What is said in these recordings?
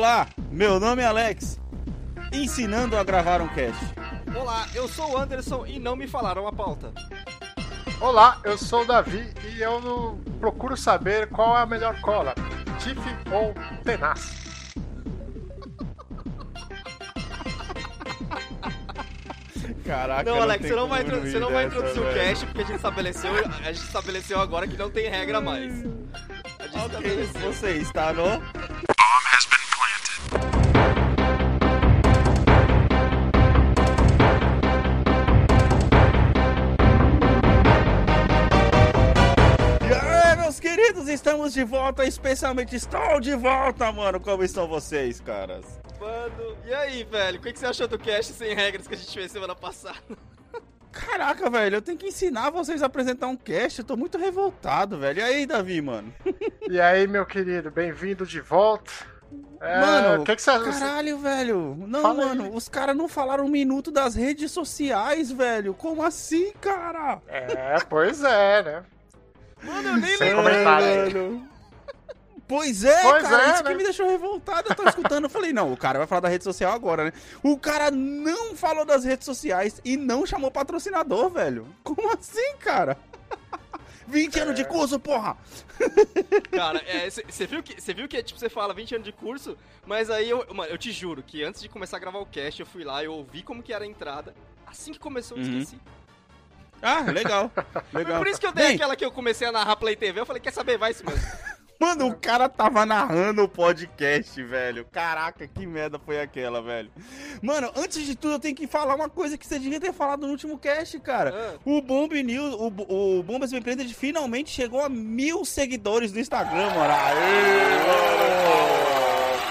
Olá, meu nome é Alex, ensinando a gravar um cast. Olá, eu sou o Anderson e não me falaram a pauta. Olá, eu sou o Davi e eu não procuro saber qual é a melhor cola, Tiff ou Tenaz. Caraca, Não, Alex, você não vai, você não vai introduzir o cast porque a gente estabeleceu, a gente estabeleceu agora que não tem regra mais. A gente Ok, estabeleceu. você está no... estamos de volta, especialmente estou de volta, mano. Como estão vocês, caras? Mano, e aí, velho? O que você achou do cast sem regras que a gente fez semana passada? Caraca, velho, eu tenho que ensinar vocês a apresentar um cast. Eu tô muito revoltado, velho. E aí, Davi, mano? E aí, meu querido, bem-vindo de volta. É, Mano, o que, que você Caralho, velho. Não, Fala aí. mano, os caras não falaram um minuto das redes sociais, velho. Como assim, cara? É, pois é, né? Mano, eu nem Sem lembro. comentário. Mano. Pois é, Pois cara, é, isso né? que me deixou revoltado. Eu tô escutando, eu falei, não, o cara vai falar da rede social agora, né? O cara não falou das redes sociais e não chamou patrocinador, velho. Como assim, cara? 20 anos de curso, porra! Cara, você viu que você viu que tipo você fala 20 anos de curso, mas aí eu, mano, eu te juro que antes de começar a gravar o cast, eu fui lá, eu ouvi como que era a entrada. Assim que começou, eu Uhum. esqueci. Ah, legal. Foi legal. por isso que eu dei Bem, aquela que eu comecei a narrar Play TV, eu falei, quer saber, vai isso mesmo. Mano, o cara tava narrando o podcast, velho. Caraca, que merda foi aquela, velho. Mano, antes de tudo, eu tenho que falar uma coisa que você devia ter falado no último cast, cara. Ah. O Bomb News, o, o Bombas Empreendedores finalmente chegou a mil seguidores no Instagram, mano. Aê!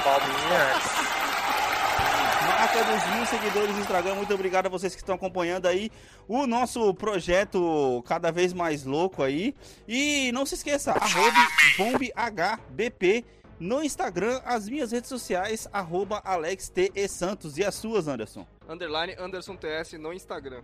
Palminhas. Marca dos mil seguidores no Instagram. Muito obrigado a vocês que estão acompanhando aí o nosso projeto cada vez mais louco aí. E não se esqueça, arroba bombhbp no Instagram, as minhas redes sociais, arroba Alex T. E Santos. E as suas, Anderson? Underline Anderson TS no Instagram.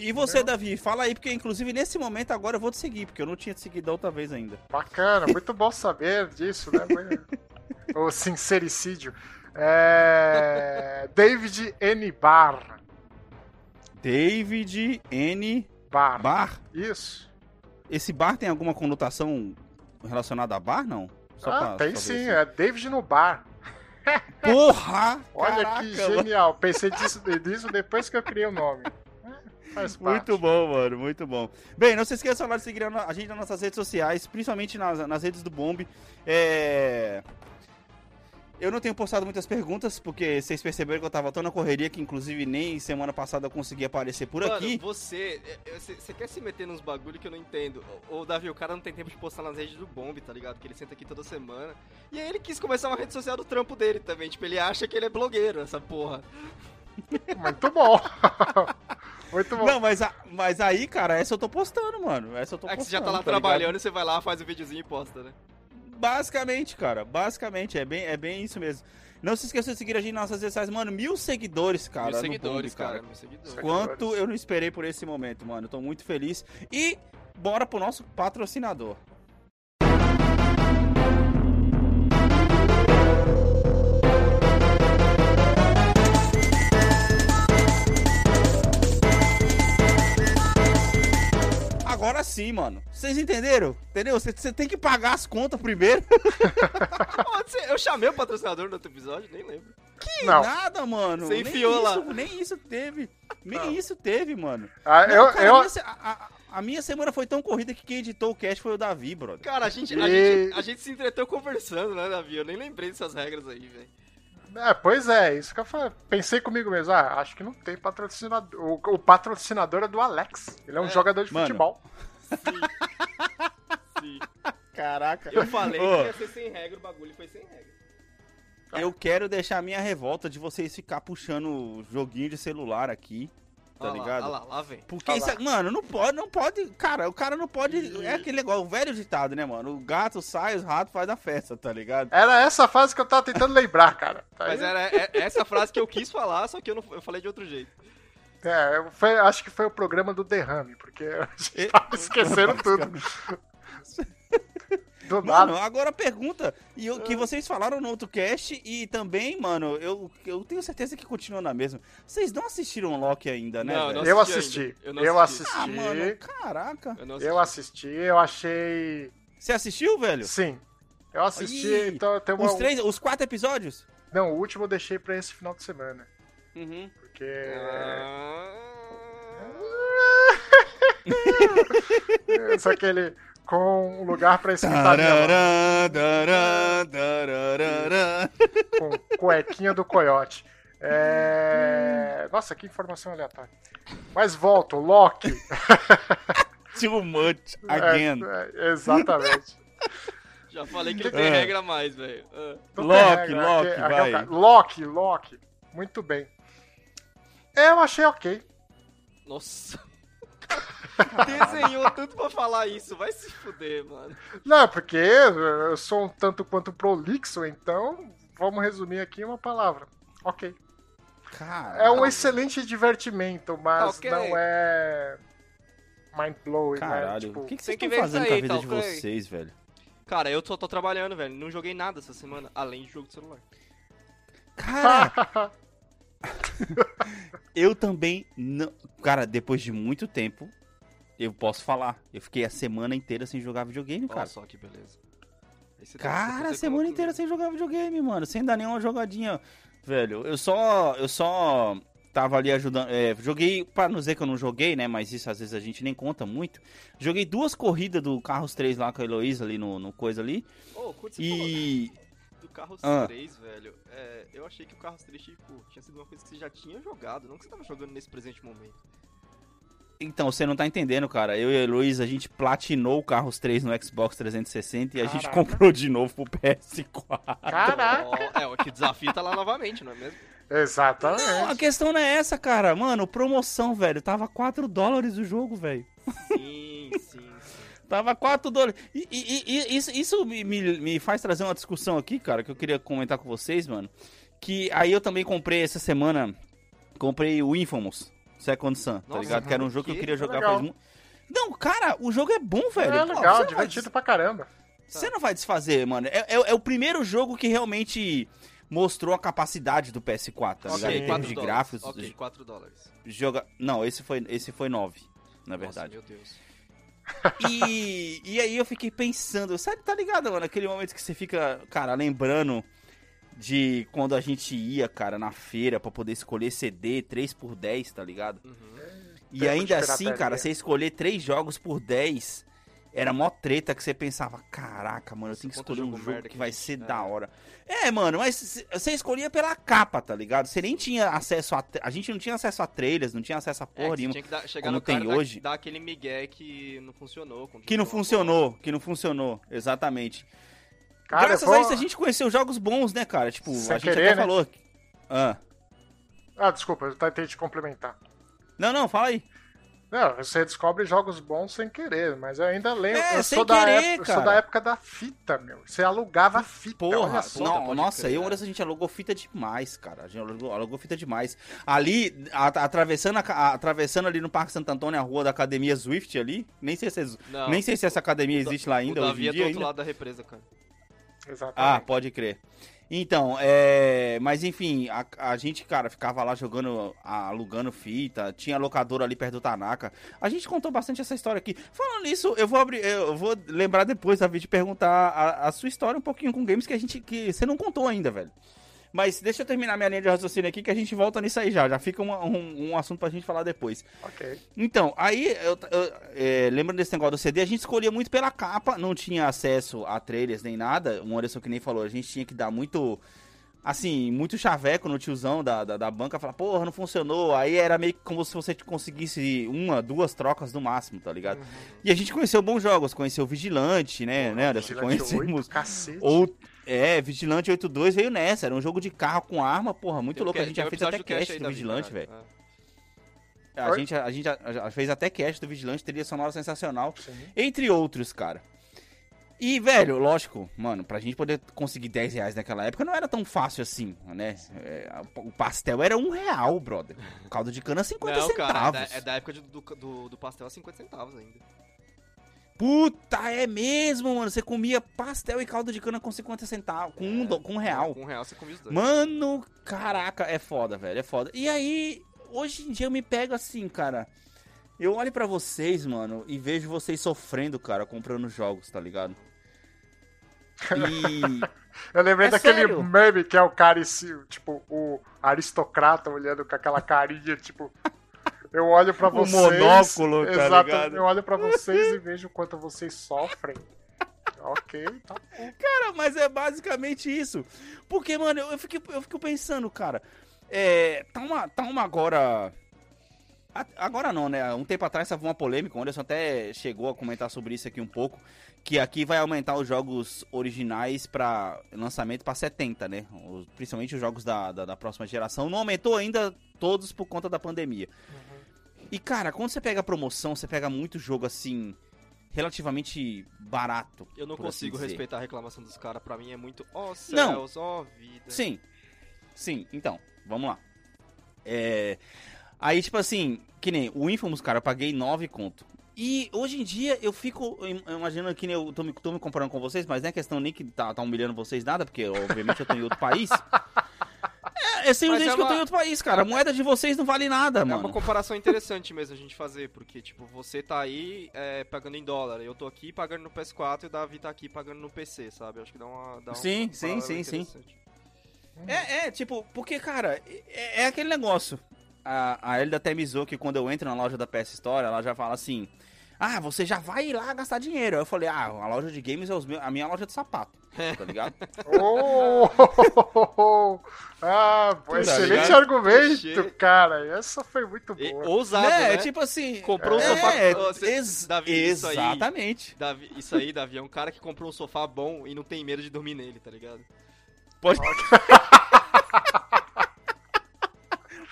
E você, Davi? Fala aí, porque inclusive nesse momento agora eu vou te seguir, porque eu não tinha te seguido da outra vez ainda. Bacana, muito bom saber disso, né? o sincericídio. É... David N. Barr. David N. Barr. Bar. Isso. Esse bar tem alguma conotação relacionada a bar, não? Só ah, pra tem sim, assim. é David no bar. Porra! Olha Caraca, que mano. genial. Pensei disso, disso depois que eu criei o nome. Muito bom, mano, muito bom. Bem, não se esqueça lá de seguir a gente nas nossas redes sociais, principalmente nas, nas redes do Bomb. É... Eu não tenho postado muitas perguntas, porque vocês perceberam que eu tava tão na correria que, inclusive, nem semana passada eu consegui aparecer por Mano, aqui. você, é, é, você, você quer se meter nos bagulho que eu não entendo. Ô, Davi, o cara não tem tempo de postar nas redes do Bomb, tá ligado? Que ele senta aqui toda semana. E aí ele quis começar uma rede social do trampo dele também. Tipo, ele acha que ele é blogueiro, essa porra. Muito bom. Muito bom. Não, mas, a- mas aí, cara, essa eu tô postando, mano. Essa eu tô É que postando. você já tá lá ligado? trabalhando e você vai lá, faz o videozinho e posta, né? Basicamente, cara, basicamente, é bem, é bem isso mesmo. Não se esqueça de seguir a gente nas nossas redes sociais, mano. Mil seguidores, cara. mil seguidores, Bomb, cara. Mil seguidores. Quanto eu não esperei por esse momento, mano. Eu tô muito feliz. E bora pro nosso patrocinador. Agora sim, mano. Vocês entenderam? Entendeu? Você tem que pagar as contas primeiro. Eu chamei o patrocinador no outro episódio, nem lembro. Que Não. nada, mano. Você nem enfiou isso, lá. Nem isso teve. Nem Não. isso teve, mano. Ah, Não, eu, cara, eu, a, a- a- a minha semana foi tão corrida que quem editou o cast foi o Davi, brother. Cara, a gente, a, E- gente, a gente se entreteu conversando, né, Davi? Eu nem lembrei dessas regras aí, velho. É, pois é, isso que eu falei. Pensei comigo mesmo, ah, acho que não tem patrocinador. O, o patrocinador é do Alex. Ele é um É, jogador de mano. futebol. Sim. Caraca. Eu falei Ô. que ia ser sem regra, o bagulho foi sem regra. Eu quero deixar a minha revolta de vocês ficar puxando joguinho de celular aqui, tá ligado? lá, lá vem. Porque isso, lá. é- mano, não pode, não pode, cara, o cara não pode, é aquele negócio, o velho ditado, né, mano? O gato sai, os ratos faz a festa, tá ligado? Era essa fase que eu tava tentando lembrar, cara. Tá Mas aí? era é- essa frase que eu quis falar, só que eu, não, eu falei de outro jeito. É, foi- acho que foi o programa do derrame, porque a gente E- tava esquecendo tudo. Do Mano, agora a pergunta, e o que vocês falaram no outro cast, e também, mano, eu, eu tenho certeza que continua na mesma. Vocês não assistiram Loki ainda, né? Não, não Eu assisti. Eu Eu, não assisti. assisti. Ah, mano, caraca. Eu assisti. Eu assisti, eu achei. Você assistiu, velho? Sim. Eu assisti, Ih, então tem uma. Os três, os quatro episódios? Não, o último eu deixei pra esse final de semana. Uhum. Porque. Ah, Só que ele. Com um lugar minha voz. Tarará, com cuequinha do coiote. É... Nossa, que informação aleatória. Mas volto, Loki. Too much again. É, exatamente. Já falei que ele tem regra mais, velho. Não Loki, Loki, vai. Loki, Loki. Muito bem. Eu achei ok. Nossa. Desenhou tanto pra falar isso. Vai se fuder, mano. Não, porque eu sou um tanto quanto prolixo, então vamos resumir aqui em uma palavra. Ok. É um excelente divertimento, mas Ok. não é mind blowing, né? caralho. Tipo, o que, que tem vocês que estão ver fazendo isso com a aí, vida tá de ok? vocês, velho? Cara, eu só tô trabalhando, velho. Não joguei nada essa semana, além de jogo de celular. Cara, eu também não. Cara, depois de muito tempo, eu posso falar. Eu fiquei a semana inteira sem jogar videogame, Olha cara. só que beleza. Tá- Cara, a semana comigo. inteira sem jogar videogame, mano. Sem dar nenhuma jogadinha. Velho, eu só. Eu só tava ali ajudando. é, joguei, pra não dizer que eu não joguei, né? Mas isso às vezes a gente nem conta muito. Joguei duas corridas do Carros 3 lá com a Heloísa ali no, no coisa ali. Quando você falou E. Carros Ah. 3, velho, é, eu achei que o Carros 3, tipo, tinha sido uma coisa que você já tinha jogado, não que você tava jogando nesse presente momento. Então, você não tá entendendo, cara. Eu e a Heloísa, a gente platinou o Carros 3 no Xbox 360 e a gente Caraca. comprou de novo pro PS4. Caraca! Ó, é, o que desafio tá lá novamente, não é mesmo? Exatamente. Não, a questão não é essa, cara. Mano, promoção, velho. Tava 4 dólares o jogo, velho. Tava 4 dólares. E, e- e- isso, isso me, me, faz trazer uma discussão aqui, cara, que eu queria comentar com vocês, mano. Que aí eu também comprei essa semana. Comprei o Infamous Second Sun, tá Nossa, ligado? Que era um jogo que eu que queria jogar legal. faz muito. Não, cara, o jogo é bom, velho. É Pô, legal, você não vai divertido pra caramba. Você não vai desfazer, mano. É, é- é o primeiro jogo que realmente mostrou a capacidade do PS4, tá ligado? Em termos 4 de dólares. gráficos. Ok, 4 dólares. Joga... Não, esse foi, esse foi 9, na verdade. Nossa, meu Deus. E, e aí eu fiquei pensando, sabe, tá ligado, mano? Aquele momento que você fica, cara, lembrando de quando a gente ia, cara, na feira pra poder escolher CD 3 por 10, tá ligado? Uhum. E Tempo ainda assim, cara, você escolher três jogos por 10 era mó treta que você pensava, caraca, mano, eu tenho que escolher um jogo que que vai ser é. da hora. É, mano, mas você escolhia pela capa, tá ligado? Você nem tinha acesso a. A gente não tinha acesso a trailers, não tinha acesso a É, porra você nenhuma. tinha que dar, chegar como no tem e dar- hoje. dar aquele migué que não funcionou. Que não funcionou, que não funcionou, exatamente. Cara, Graças a isso a gente conheceu jogos bons, né, cara? Tipo, Sem a gente querer, até né? falou. Ah. Ah, desculpa, eu tentei te complementar. Não, não, fala aí. Não, você descobre jogos bons sem querer, mas eu ainda lembro. É, eu sem sou da querer, época, eu sou cara. da época da fita, meu. Você alugava fita. Porra, olha só. não, nossa, crer, eu né? a gente alugou fita demais, cara. A gente alugou, alugou fita demais. Ali, a- atravessando, a atravessando ali no Parque Santo Antônio, a rua da Academia Swift ali. Nem sei se, é- Não, nem sei se essa academia existe lá ainda o hoje Davi em é do dia. outro Ainda. lado da represa, cara. Ah, Exatamente. pode crer. Então, é. Mas enfim, a, a gente, cara, ficava lá jogando, alugando fita, tinha locadora ali perto do Tanaka. A gente contou bastante essa história aqui. Falando nisso, eu vou abrir. Eu vou lembrar depois, Davi, de perguntar a, a sua história um pouquinho com games que a gente. que você não contou ainda, velho. Mas deixa eu terminar minha linha de raciocínio aqui que a gente volta nisso aí já. Já fica uma- um, um assunto pra gente falar depois. Ok. Então, aí, eu, eu, é, lembrando desse negócio do CD, a gente escolhia muito pela capa, não tinha acesso a trailers nem nada. O Anderson que nem falou, a gente tinha que dar muito, assim, muito chaveco no tiozão da, da, da banca, falar, porra, não funcionou. Aí era meio que como se você conseguisse uma, duas trocas no máximo, tá ligado? E a gente conheceu bons jogos, conheceu o Vigilante, né, né, Anderson? Vigilante Conhecemos... 8, cacete. É, Vigilante 82 veio nessa, era um jogo de carro com arma, porra, muito Tem louco. A gente já fez até cast do Vigilante, velho. A gente, a gente já, já fez até cast do Vigilante, trilha sonora sensacional. Entre outros, cara. E, velho, lógico, mano, pra gente poder conseguir 10 reais naquela época não era tão fácil assim, né? É, o pastel era um real, brother. O caldo de cana 50 Não, cara, é centavos. da, é da época de- do, do, do pastel a 50 centavos ainda. Puta, é mesmo, mano. Você comia pastel e caldo de cana com 50 centavos, com um, do- com um real. Com um real você come os dois. Mano, caraca, é foda, velho, é foda. E aí, hoje em dia eu me pego assim, cara. Eu olho pra vocês, mano, e vejo vocês sofrendo, cara, comprando jogos, tá ligado? E. Eu lembrei É daquele sério? meme que é o cara, esse, tipo, o aristocrata olhando com aquela carinha, tipo. Eu olho pra O vocês. monóculo, tá Exato, ligado? eu olho pra vocês e vejo o quanto vocês sofrem. ok, tá bom. Cara, mas é basicamente isso. Porque, mano, eu, eu, fico, eu fico pensando, cara. É. Tá uma, tá uma agora. Agora não, né? Um tempo atrás tava uma polêmica, o Anderson até chegou a comentar sobre isso aqui um pouco. Que aqui vai aumentar os jogos originais para lançamento para 70, né? Os- principalmente os jogos da, da, da próxima geração. Não aumentou ainda todos por conta da pandemia. E, cara, quando você pega promoção, você pega muito jogo assim. Relativamente barato. Eu não assim consigo dizer. respeitar a reclamação dos caras. Pra mim é muito, ó Não. céus, ó vida. Sim. Sim, então, vamos lá. É. Aí, tipo assim, que nem o Infamous, cara, eu paguei 9 conto. E hoje em dia eu fico im- imaginando que nem eu tô me, tô me comparando com vocês, mas não é questão nem que tá, tá humilhando vocês nada, porque obviamente eu tô em outro país. É, é simplesmente Mas é que eu tô uma- em outro país, cara. A moeda de vocês não vale nada, É mano. uma comparação interessante mesmo a gente fazer, porque, tipo, você tá aí é, pagando em dólar, eu tô aqui pagando no PS4 e o Davi tá aqui pagando no PC, sabe? Acho que dá uma. Dá Sim, um sim, sim, sim. É, é, tipo, porque, cara, é, é aquele negócio. A, a Elida até me que quando eu entro na loja da PS Store, ela já fala assim: Ah, você já vai lá gastar dinheiro. Aí eu falei: Ah, a loja de games é os meus- a minha loja de sapato, tá ligado? Oh! ah, pô, Tá excelente ligado? argumento, Clichê. cara. Essa foi muito E- boa. ousado, é, né? tipo assim. Comprou um é, sofá- É, Ô, cê- ex- Davi, isso aí- exatamente. Davi, isso aí, Davi, é um cara que comprou um sofá bom e não tem medo de dormir nele, tá ligado? Pode.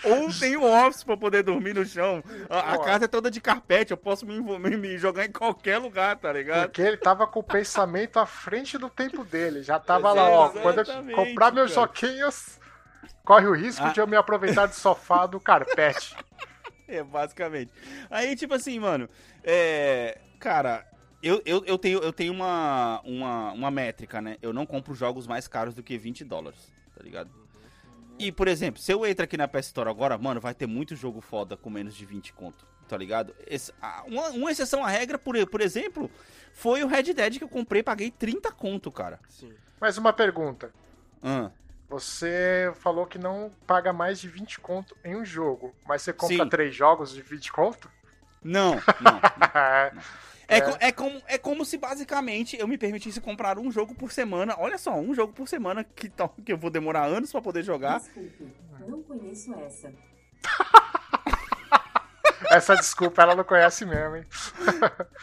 Ou tem um office pra poder dormir no chão. A, a casa é toda de carpete, eu posso me, me- me jogar em qualquer lugar, tá ligado? Porque ele tava com o pensamento à frente do tempo dele. Já tava lá, ó. Quando eu comprar meus cara. joquinhos, corre o risco Ah. de eu me aproveitar do sofá do carpete. É, basicamente. Aí, tipo assim, mano, é. Cara, eu, eu, eu tenho, eu tenho uma, uma, uma métrica, né? Eu não compro jogos mais caros do que 20 dólares, tá ligado? E, por exemplo, se eu entro aqui na PS Store agora, mano, vai ter muito jogo foda com menos de 20 conto, tá ligado? Esse- uma, uma exceção à regra, por, por exemplo, foi o Red Dead que eu comprei, paguei 30 conto, cara. Sim. Mais uma pergunta. Você falou que não paga mais de 20 conto em um jogo, mas você compra Sim. três jogos de 20 conto? não, não. É, É, É. co- é como, é como se basicamente eu me permitisse comprar um jogo por semana. Olha só, um jogo por semana que, tal, que eu vou demorar anos pra poder jogar. Desculpe, não conheço essa. Essa desculpa ela não conhece mesmo, hein?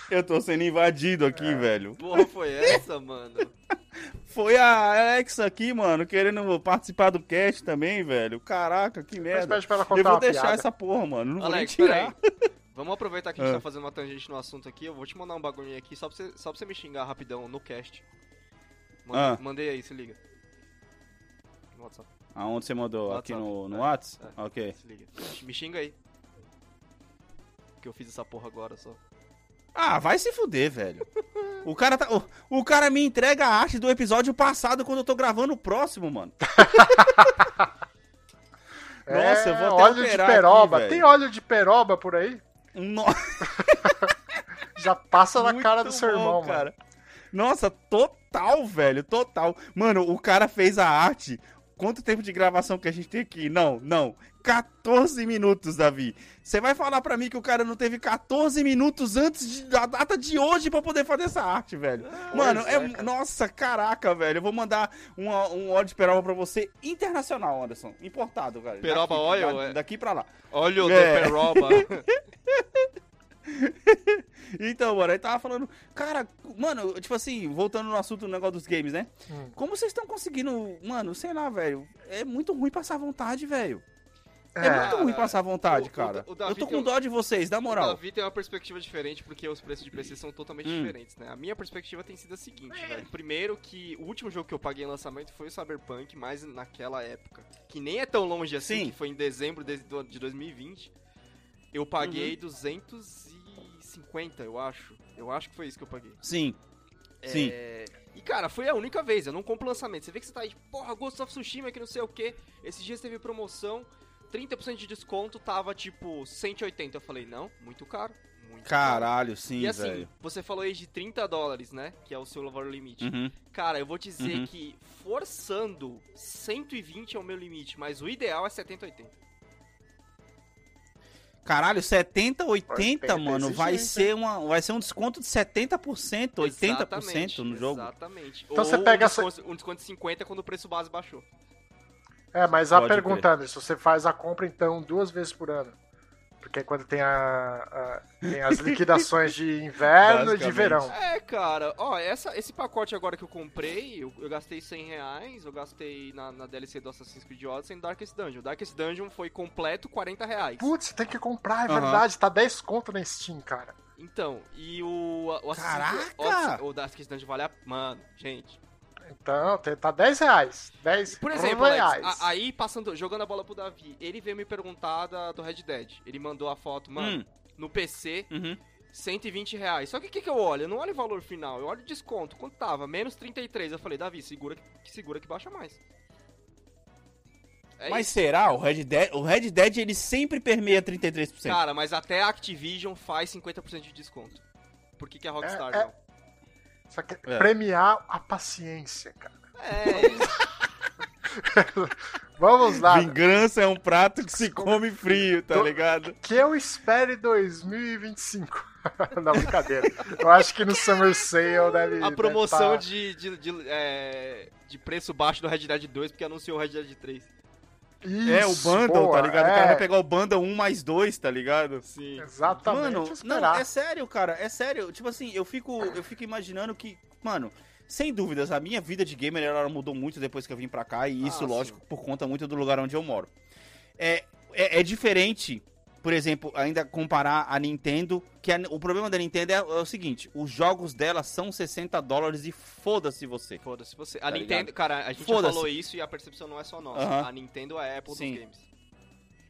Eu tô sendo invadido aqui, É. velho. Porra, foi essa, mano? Foi a Alexa aqui, mano, querendo participar do cast também, velho. Caraca, que Mas merda. pede pra ela contar Eu vou deixar piada. essa porra, mano. Não vou nem Alex, tirar. peraí. Vamos aproveitar que a gente Ah. tá fazendo uma tangente no assunto aqui. Eu vou te mandar um bagulho aqui só pra você, só pra você me xingar rapidão no cast. Mandei, Ah. mandei aí, se liga. No WhatsApp. Aonde você mandou? Aqui WhatsApp. no, no É, Whats? é. Ok. Se liga. Me xinga aí. Que eu fiz essa porra agora só. Ah, vai se fuder, velho. O cara, tá, o, o cara me entrega a arte do episódio passado quando eu tô gravando o próximo, mano. Nossa, eu vou até É, óleo de peroba. aqui. Tem óleo de peroba por aí? No... Já passa na Muito cara do seu bom, irmão, mano. cara. Nossa, total, velho, total. Mano, o cara fez a arte. Quanto tempo de gravação que a gente tem aqui? Não, não. 14 minutos, Davi. Você vai falar pra mim que o cara não teve 14 minutos antes de- da data de hoje pra poder fazer essa arte, velho. Mano, Pois é, é, cara. nossa, caraca, velho. Eu vou mandar uma- um óleo de peroba pra você internacional, Anderson. Importado, velho. Peroba Daqui- da- é? Daqui pra lá. Olha o É. The Peroba. Então, mano, aí tava falando, cara, mano, tipo assim, voltando no assunto do negócio dos games, né? Hum. Como vocês estão conseguindo, mano, sei lá, velho, é muito ruim passar vontade, velho. É, É. muito ruim passar vontade, o- o- cara. o Davi Eu tô com um- dó de vocês, na O moral. Davi tem uma perspectiva diferente porque os preços de PC são totalmente Hum. diferentes, né? A minha perspectiva tem sido a seguinte, velho. Primeiro que o último jogo que eu paguei em lançamento foi o Cyberpunk, mas naquela época, que nem é tão longe assim, Sim. que foi em dezembro de 2020, eu paguei Uhum. 250, eu acho. Eu acho que foi isso que eu paguei. Sim. Sim. É, E, cara, foi a única vez, eu não compro lançamento. Você vê que você tá aí, porra, Ghost of Tsushima, que não sei o que. Esses dias teve promoção, 30% de desconto, tava tipo 180. Eu falei, não, muito caro. Muito caro. Caralho, sim, E assim, velho. você falou aí de 30 dólares, né? Que é o seu valor limite. Uhum. Cara, eu vou te dizer Uhum. que forçando 120 é o meu limite, mas o ideal é 70, 80. Caralho, 70, 80, 80 mano, vai ser, uma, vai ser um desconto de 70%, 80% Exatamente, no jogo. Exatamente. Então Ou você pega um essa- desconto, um desconto de 50 quando o preço base baixou. É, mas a Pode pergunta, Anderson, você faz a compra então duas vezes por ano. Porque é quando tem, a, a- tem as liquidações de inverno e de verão. É, cara, ó, essa, esse pacote agora que eu comprei, eu, eu gastei 100 reais, eu gastei na, na DLC do Assassin's Creed Odyssey em Darkest Dungeon. Darkest Dungeon foi completo 40 reais. Putz, você tem que comprar, é Aham. verdade. Tá 10 conto na Steam, cara. Então, e o, o Assassin's Caraca! Creed Odyssey, o Darkest Dungeon vale a... Mano, gente. Então, tá 10 reais. 10 Por exemplo, reais. Alex, a- aí passando, jogando a bola pro Davi, ele veio me perguntar da- do Red Dead. Ele mandou a foto, mano, Hum, no PC, uhum. 120 reais. Só que o que, que eu olho? Eu não olho o valor final, eu olho o desconto. Quanto tava? Menos 33. Eu falei, Davi, segura que segura que baixa mais. É Mas isso. será? O Red Dead, o Red Dead ele sempre permeia 33%. Cara, mas até a Activision faz 50% de desconto. Por que, que a Rockstar É, é. não? Só que É. premiar a paciência, cara. É, Vamos lá. Vingança é um prato que se come frio, tá Tô- ligado? Que eu espere 2025. não, brincadeira. Eu acho que no Summer Sale deve. a promoção deve tá- de, de, de, é, de preço baixo do Red Dead 2 porque anunciou o Red Dead 3. É, o Isso, bundle, boa, tá ligado? O cara é, vai pegar o bundle 1 mais 2, tá ligado? Sim. Exatamente. Mano, não, é sério, cara, é sério. Tipo assim, eu fico, eu fico imaginando que, mano, sem dúvidas, a minha vida de gamer ela mudou muito depois que eu vim pra cá, e isso, Ah, lógico, por conta muito do lugar onde eu moro. É, é, é diferente, por exemplo, ainda comparar a Nintendo, que a- o problema da Nintendo é, é o seguinte, os jogos dela são 60 dólares e foda-se você. Foda-se você. A Tá Nintendo, ligado? cara, a gente falou isso e a percepção não é só nossa. A Nintendo é a Apple Sim. dos games.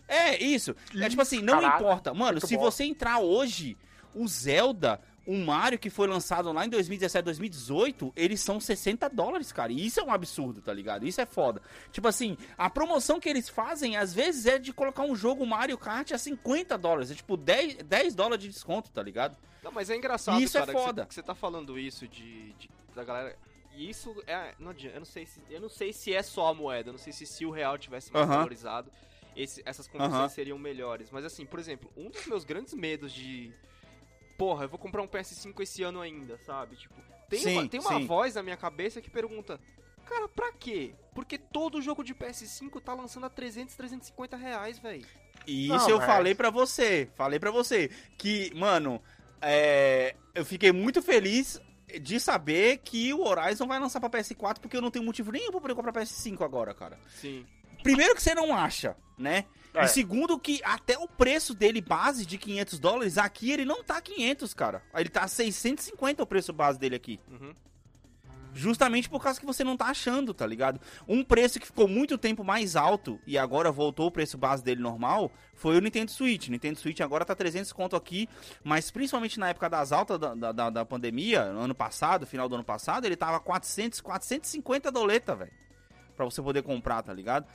É, isso. É tipo assim, não Caraca, importa. Mano, se bom. você entrar hoje, o Zelda, o Mario que foi lançado lá em 2017, 2018, eles são 60 dólares, cara. E isso é um absurdo, tá ligado? Isso é foda. Tipo assim, a promoção que eles fazem, às vezes, é de colocar um jogo Mario Kart a 50 dólares. É tipo 10, 10 dólares de desconto, tá ligado? Não, mas é engraçado, Isso é cara, você- foda. que você tá falando isso de, de- da galera. E isso é. Não adianta, eu não sei se. Eu não sei se é só a moeda, eu não sei se se o real tivesse mais Aham. valorizado, esse- essas condições Aham. seriam melhores. Mas assim, por exemplo, um dos meus grandes medos de. Porra, eu vou comprar um PS5 esse ano ainda, sabe? Tipo, tem Sim, uma, tem uma sim. voz na minha cabeça que pergunta. Cara, pra quê? Porque todo jogo de PS5 tá lançando a 300, 350 reais, velho. E Não, isso eu mas- falei pra você. Falei pra você. Que, mano, é, eu fiquei muito feliz de saber que o Horizon vai lançar pra PS4, porque eu não tenho motivo nenhum pra poder comprar PS5 agora, cara. Sim. Primeiro que você não acha, né? É. E segundo que até o preço dele base de 500 dólares, aqui ele não tá 500, cara. Ele tá 650 o preço base dele aqui. Uhum. Justamente por causa que você não tá achando, tá ligado? Um preço que ficou muito tempo mais alto e agora voltou o preço base dele normal foi o Nintendo Switch. Nintendo Switch agora tá 300 conto aqui, mas principalmente na época das altas da, da, da- pandemia, no ano passado, final do ano passado, ele tava 400, 450 doleta, velho. Pra você poder comprar, tá ligado?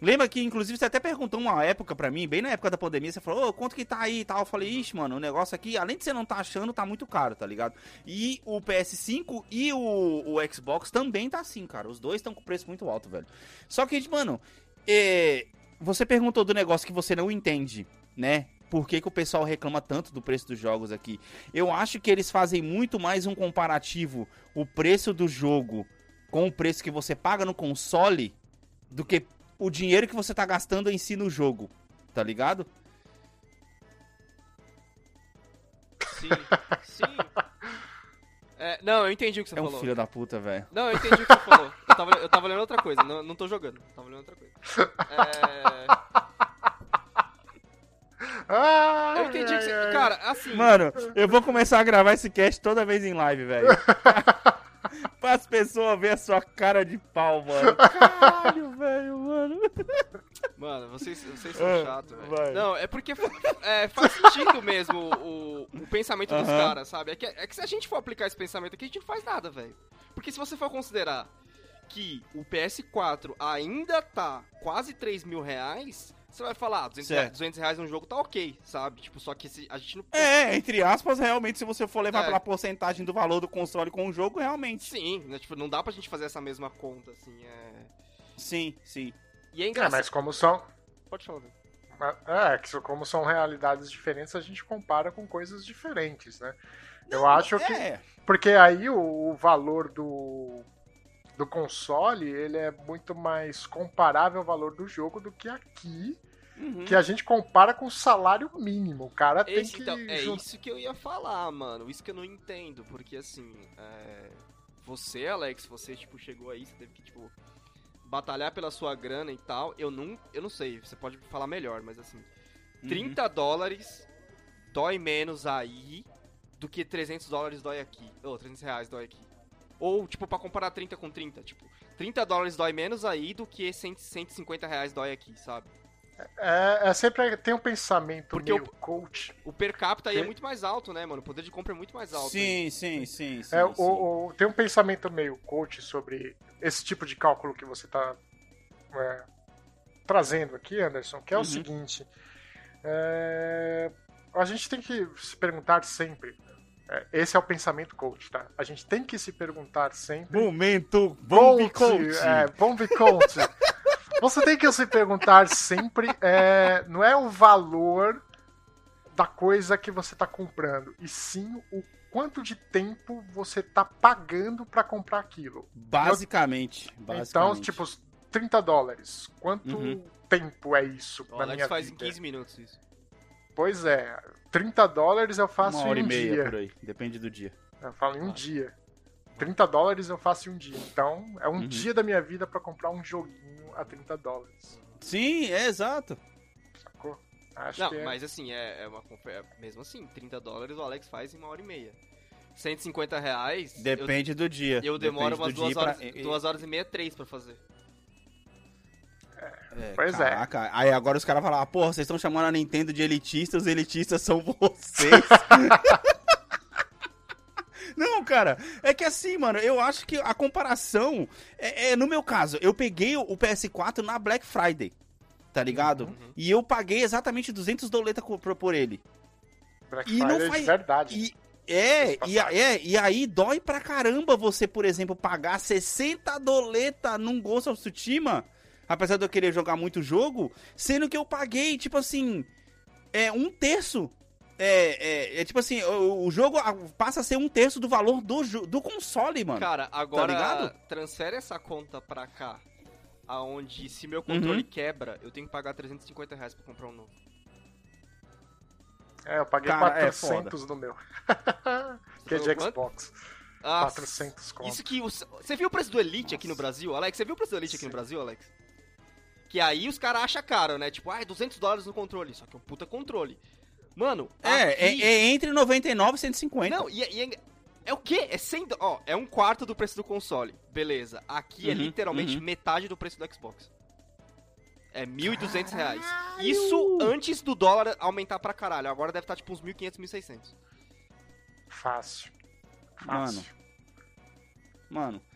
Lembra que, inclusive, você até perguntou uma época pra mim, bem na época da pandemia, você falou, ô, quanto que tá aí e tal? Eu falei, ixi, mano, o negócio aqui, além de você não tá achando, tá muito caro, tá ligado? E o PS5 e o, o Xbox também tá assim, cara. Os dois estão com preço muito alto, velho. Só que, mano, é, você perguntou do negócio que você não entende, né? Por que, que o pessoal reclama tanto do preço dos jogos aqui? Eu acho que eles fazem muito mais um comparativo, o preço do jogo com o preço que você paga no console, do que o dinheiro que você tá gastando em si no jogo, tá ligado? Sim. Sim. É, não, eu entendi o que você É um falou. filho da puta, velho. Não, eu entendi o que você falou. Eu tava, eu tava lendo outra coisa, não, não tô jogando. eu Tava lendo outra coisa. É, Ah, eu entendi que você. Cara, assim. Mano, eu vou começar a gravar esse cast toda vez em live, velho. Pra as pessoas verem a sua cara de pau, mano. Caralho, velho, mano. Mano, vocês, vocês são Ah, chatos, velho. Não, é porque é, faz sentido mesmo o, o pensamento dos Aham. caras, sabe? É que, é que se a gente for aplicar esse pensamento aqui, a gente não faz nada, velho. Porque se você for considerar que o PS4 ainda tá quase 3 mil reais, você vai falar, ah, 200, Certo. reais, 200 reais um jogo tá ok, sabe? Tipo, só que se, a gente não... É, entre aspas, realmente, se você for levar É. pela porcentagem do valor do console com o jogo, realmente. Sim, né? Tipo, não dá pra gente fazer essa mesma conta, assim, é... Sim, sim. E é É, engraçado... mas como são. Pode falar, velho. É, que como são realidades diferentes, a gente compara com coisas diferentes, né? Eu acho que. É, Porque aí o, o valor do, do console, ele é muito mais comparável ao valor do jogo do que aqui, uhum. que a gente compara com o salário mínimo. O cara tem Esse, que. então, é jun- isso que eu ia falar, mano. Isso que eu não entendo, porque assim, é, você, Alex, você tipo chegou aí, você teve que tipo batalhar pela sua grana e tal. Eu não, eu não sei, você pode falar melhor, mas assim, Uhum. 30 dólares dói menos aí do que 300 dólares dói aqui. Ou 300 reais dói aqui. Ou, tipo, pra comparar 30 com 30, tipo, 30 dólares dói menos aí do que 100, 150 reais dói aqui, sabe? É, é sempre tem um pensamento Porque meio o- coach. O per capita aí é muito mais alto, né, mano? O poder de compra é muito mais alto. aí. Sim, sim, sim, sim. É, sim. o, o- tem um pensamento meio coach sobre esse tipo de cálculo que você está trazendo aqui, Anderson, que é Uhum. o seguinte: é, a gente tem que se perguntar sempre. É, esse é o pensamento coach, tá? A gente tem que se perguntar sempre. Momento Bomb Coach. É, Bomb Coach. Você tem que se perguntar sempre, é, não é o valor da coisa que você está comprando, e sim o quanto de tempo você está pagando para comprar aquilo. Basicamente, Então, basicamente. tipo, 30 dólares. Quanto Uhum. tempo é isso O na Alex minha faz em vida? 15 minutos isso. Pois é, 30 dólares eu faço uma hora em e um meia dia. por aí, depende do dia. Eu falo em um Ah. dia. 30 dólares eu faço em um dia. Então, é um Uhum. dia da minha vida para comprar um joguinho a 30 dólares. Sim, é exato. Sacou? Acho Não, que é... mas assim, é, é uma é- Mesmo assim, 30 dólares o Alex faz em uma hora e meia. 150 reais. eu- Depende do dia. Eu, demoro Depende umas duas dia horas, pra- e- duas horas e meia, três pra fazer. É, Pois é. caraca. Aí agora os caras falam, ah, porra, vocês estão chamando a Nintendo de elitista, os elitistas são vocês. Não, cara, é que assim, mano, eu acho que a comparação é, é, no meu caso, eu peguei o PS4 na Black Friday, tá ligado? Uhum. E eu paguei exatamente 200 doleta por, por ele. Black e não Friday faz- de verdade. E é, e, é, e aí dói pra caramba você, por exemplo, pagar 60 doleta num Ghost of Tsushima, apesar de eu querer jogar muito jogo, sendo que eu paguei, tipo assim, é um terço. É, é, é tipo assim, o, o jogo passa a ser um terço do valor do, do console, mano. Cara, agora Tá ligado? transfere essa conta pra cá. Aonde se meu controle Uhum. quebra, eu tenho que pagar 350 reais pra comprar um novo. É, eu paguei Cara, é 400 no meu. que é de quanto? Xbox. Ah, 400 conto. Isso que. Você viu o preço do Elite aqui no Brasil, Alex? Você viu o preço do Elite aqui no Sim. Brasil, Alex? Que aí os caras acham caro, né? Tipo, ah, é 200 dólares no controle. Só que é um puta controle. Mano, É, aqui- é, é entre 99 e 150. Não, e, é- e é, é o quê? É 100 dó- Ó, é um quarto do preço do console. Beleza. Aqui é Uhum, literalmente uhum. metade do preço do Xbox. É 1.200 reais. Isso antes do dólar aumentar pra caralho. Agora deve estar tipo uns 1.500, 1.600. Fácil. Mano. Fácil. Mano, a-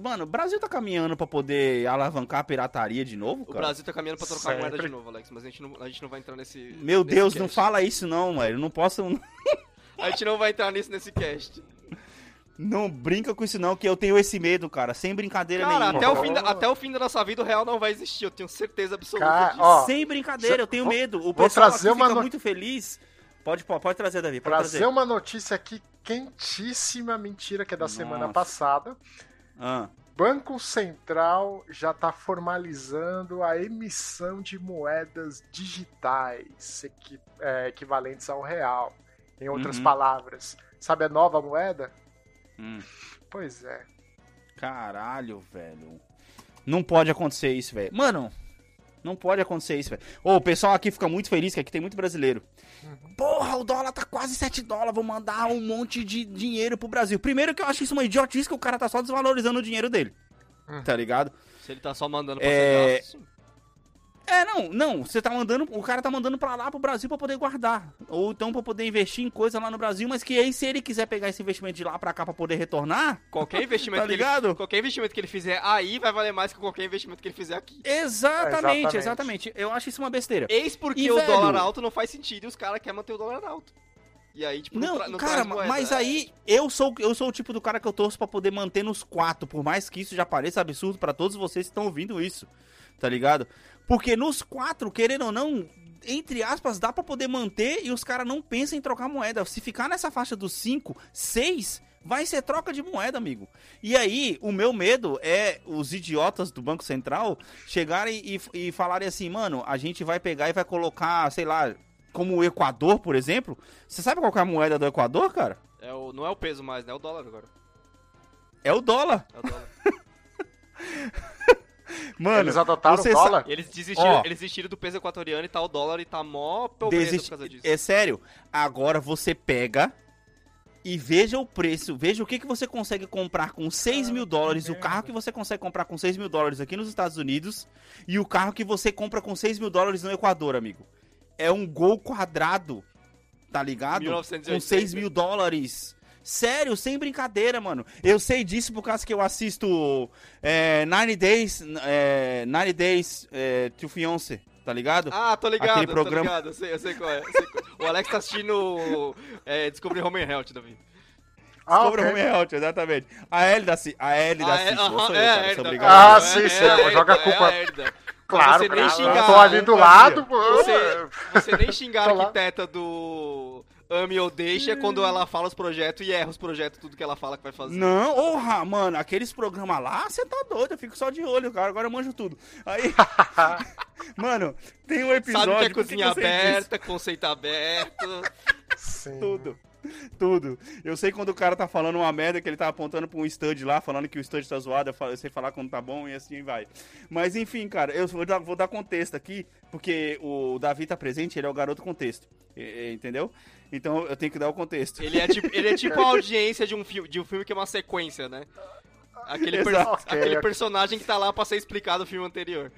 mano, o Brasil tá caminhando pra poder alavancar a pirataria de novo, O cara? Brasil tá caminhando pra trocar Sempre. moeda de novo, Alex. Mas a gente não, a gente não vai entrar nesse. Meu nesse Deus, não cast. fala isso não, mano. Eu não posso... A gente não vai entrar nisso nesse cast. Não brinca com isso não, que eu tenho esse medo, cara. Sem brincadeira Cara, nenhuma. até o, fim da, até o fim da nossa vida o real não vai existir. Eu tenho certeza absoluta Cara, disso. ó, Sem brincadeira, eu tenho vou- medo. O vou pessoal trazer uma fica no- muito feliz. Pode, pode, trazer, Davi. Pode Trazer trazer. uma notícia aqui quentíssima, mentira, que é da semana Nossa. passada. Ah, Banco Central já está formalizando a emissão de moedas digitais equi- é, equivalentes ao real. Em outras Uhum. palavras, sabe a nova moeda? hum. Pois é. Caralho, velho. Não pode acontecer isso, velho. Mano, não pode acontecer isso, velho. Ô, o pessoal aqui fica muito feliz, que aqui tem muito brasileiro. Uhum. Porra, o dólar tá quase 7 dólares, vou mandar um monte de dinheiro pro Brasil. Primeiro que eu acho isso uma idiotice, que o cara tá só desvalorizando o dinheiro dele. Uhum. Tá ligado? Se ele tá só mandando pra É- sim. É, não, não, você tá mandando, o cara tá mandando pra lá pro Brasil pra poder guardar, ou então pra poder investir em coisa lá no Brasil, mas que aí se ele quiser pegar esse investimento de lá pra cá pra poder retornar, Qualquer investimento tá que ele ligado? Qualquer investimento que ele fizer aí vai valer mais que qualquer investimento que ele fizer aqui. Exatamente, Exatamente. exatamente. Eu acho isso uma besteira. Eis porque E, o velho- dólar alto não faz sentido e os caras querem manter o dólar alto. E aí, tipo, Não, tra- cara, traz moeda. mas aí eu sou eu sou o tipo do cara que eu torço pra poder manter nos quatro, por mais que isso já pareça absurdo pra todos vocês que estão ouvindo isso, tá ligado? Porque nos quatro, querendo ou não, entre aspas, dá pra poder manter e os caras não pensam em trocar moeda. Se ficar nessa faixa dos cinco, seis, vai ser troca de moeda, amigo. E aí, o meu medo é os idiotas do Banco Central chegarem e, e falarem assim, mano, a gente vai pegar e vai colocar, sei lá, como o Equador, por exemplo. Você sabe qual é a moeda do Equador, cara? É o, não é o peso mais, né? É o dólar agora. É o dólar. É o dólar. Mano, Eles adotaram você o dólar? eles, desistiram, Ó. eles desistiram do peso equatoriano e tá o dólar e tá mó pobreza desiste- por causa disso. é sério. Agora você pega e veja o preço, veja o que, que você consegue comprar com 6 mil dólares, o carro que você consegue comprar com 6 mil dólares aqui nos Estados Unidos e o carro que você compra com 6 mil dólares no Equador, amigo. É um gol quadrado, tá ligado? 1980. Com 6 mil dólares. Sério, sem brincadeira, mano. Eu sei disso por causa que eu assisto é, 90 Days, é, 90 Days é, to Fiance, tá ligado? Ah, tô ligado, Aquele tô programa- ligado. Eu sei, eu sei qual é. eu sei qual- O Alex tá assistindo é, Descobrir Home and Health, Davi. Ah, Sobre ok. o Home Health, exatamente. A Elida, assi- a Elida Ah, é, eu é, eu, a cara, sou Herda. obrigado. Ah, É, sim, é, sim, é, eu é, a culpa. é. Claro, você nem xingar, eu tô ali do lado. pô. Você, você nem xingar a arquiteta do Ame ou Deixa quando ela fala os projetos e erra os projetos, tudo que ela fala que vai fazer. Não, porra, mano, aqueles programas lá, você tá doido, eu fico só de olho, cara, agora eu manjo tudo. Aí, mano, tem um episódio... Sabe que é cozinha disso? aberta, conceito aberto. Sim. Tudo. Tudo. Eu sei quando o cara tá falando uma merda que ele tá apontando pra um stud lá, falando que o stud tá zoado, eu, sei falar quando tá bom e assim vai. Mas enfim, cara, eu vou dar, vou dar contexto aqui, porque o Davi tá presente, ele é o garoto contexto. Entendeu? Então eu tenho que dar o contexto. Ele é tipo, ele é tipo a audiência de um, filme, de um filme que é uma sequência, né? Aquele, per- aquele personagem que tá lá pra ser explicado no filme anterior.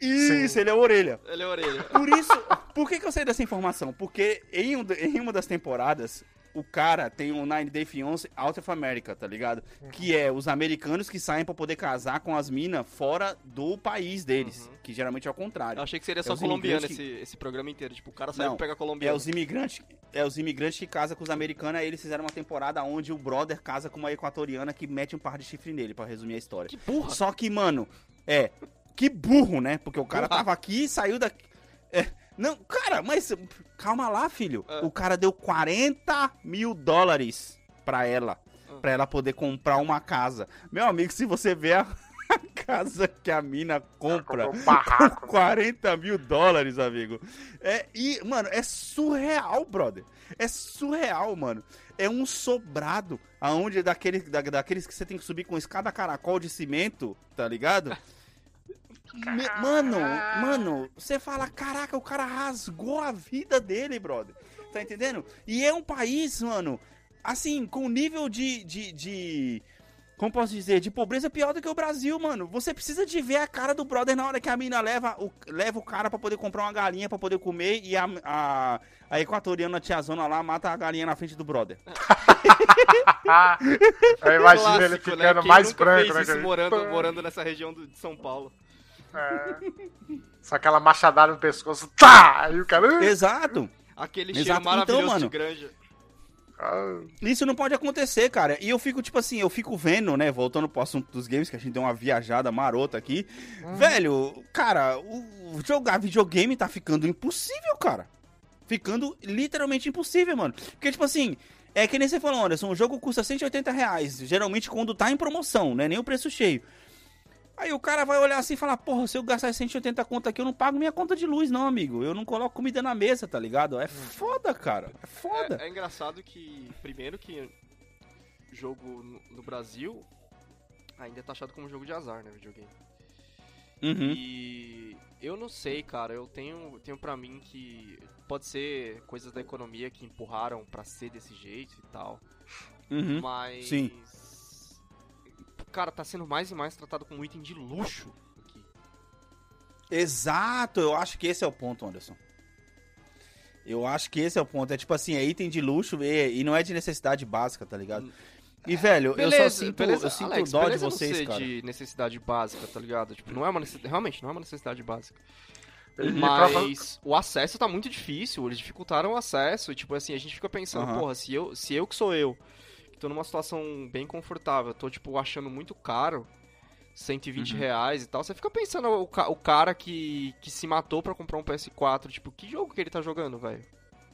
Isso, Sim. ele é a orelha. Ele é a orelha. Por isso, por que, que eu sei dessa informação? Porque em, um, em uma das temporadas, o cara tem um Nine Day Fiance Out of America, tá ligado? Que é os americanos que saem pra poder casar com as minas fora do país deles. Uhum. Que geralmente é o contrário. Eu achei que seria É só os colombiano imigrantes esse, esse programa inteiro. Tipo, o cara saiu Não, pra pegar É colombiano. os imigrantes, é os imigrantes que casam com os americanos, aí eles fizeram uma temporada onde o brother casa com uma equatoriana que mete um par de chifre nele, pra resumir a história. Que burra. Só que, mano, é. Que burro, né? Porque o cara tava aqui e saiu daqui. É, não, cara, mas calma lá, filho. Ah. O cara deu 40 mil dólares pra ela. Ah. Pra ela poder comprar uma casa. Meu amigo, se você vê a, a casa que a mina compra. Comprou um barraco. 40 mil dólares, amigo. É, e, mano, é surreal, brother. É surreal, mano. É um sobrado aonde daquele, da- daqueles que você tem que subir com escada caracol de cimento, tá ligado? Me- mano, mano, você fala, caraca, o cara rasgou a vida dele, brother. Tá entendendo? E é um país, mano, assim, com nível de, de, de como posso dizer, de pobreza pior do que o Brasil, mano. Você precisa de ver a cara do brother na hora que a mina leva o, leva o cara pra poder comprar uma galinha pra poder comer e a, a, a equatoriana tiazona lá mata a galinha na frente do brother. Eu imagino ele Clássico, né? ficando Quem mais branco, né? isso morando, morando nessa região do- de São Paulo. É. Só aquela machadada no pescoço. Tá! Aí o cara. Exato. Aquele Exato. cheiro maravilhoso Então, mano, de granja. Ah, Isso não pode acontecer, cara. E eu fico, tipo assim, eu fico vendo, né? Voltando pro assunto dos games, que a gente deu uma viajada marota aqui. Velho, cara, o, jogar videogame tá ficando impossível, cara. Ficando literalmente impossível, mano. Porque, tipo assim, é que nem você falou, Anderson, o jogo custa 180 reais. Geralmente quando tá em promoção, né? Nem o preço cheio. Aí o cara vai olhar assim e falar, porra, se eu gastar 180 conto aqui, eu não pago minha conta de luz, não, amigo. Eu não coloco comida na mesa, tá ligado? É foda, cara. É foda. É, é engraçado que, primeiro que jogo no, no Brasil ainda é taxado como jogo de azar, né, videogame. Uhum. E eu não sei, cara, eu tenho, tenho pra mim que pode ser coisas da economia que empurraram pra ser desse jeito e tal, Uhum. mas... Sim. Cara, tá sendo mais e mais tratado como um item de luxo aqui. Exato, eu acho que esse é o ponto, Anderson. Eu acho que esse é o ponto. É tipo assim, é item de luxo e, e não é de necessidade básica, tá ligado? E, velho, eu só sinto, eu sinto Alex, dó de beleza não vocês, ser cara. de necessidade básica, tá ligado? Tipo, não é uma necessidade, realmente, não é uma necessidade básica. Mas o acesso tá muito difícil, eles dificultaram o acesso, e tipo assim, a gente fica pensando, porra, se eu, se eu que sou eu, tô numa situação bem confortável, tô tipo achando muito caro, 120 Uhum. reais e tal, você fica pensando o, ca- o cara que, que se matou pra comprar um PS4, tipo, que jogo que ele tá jogando, velho?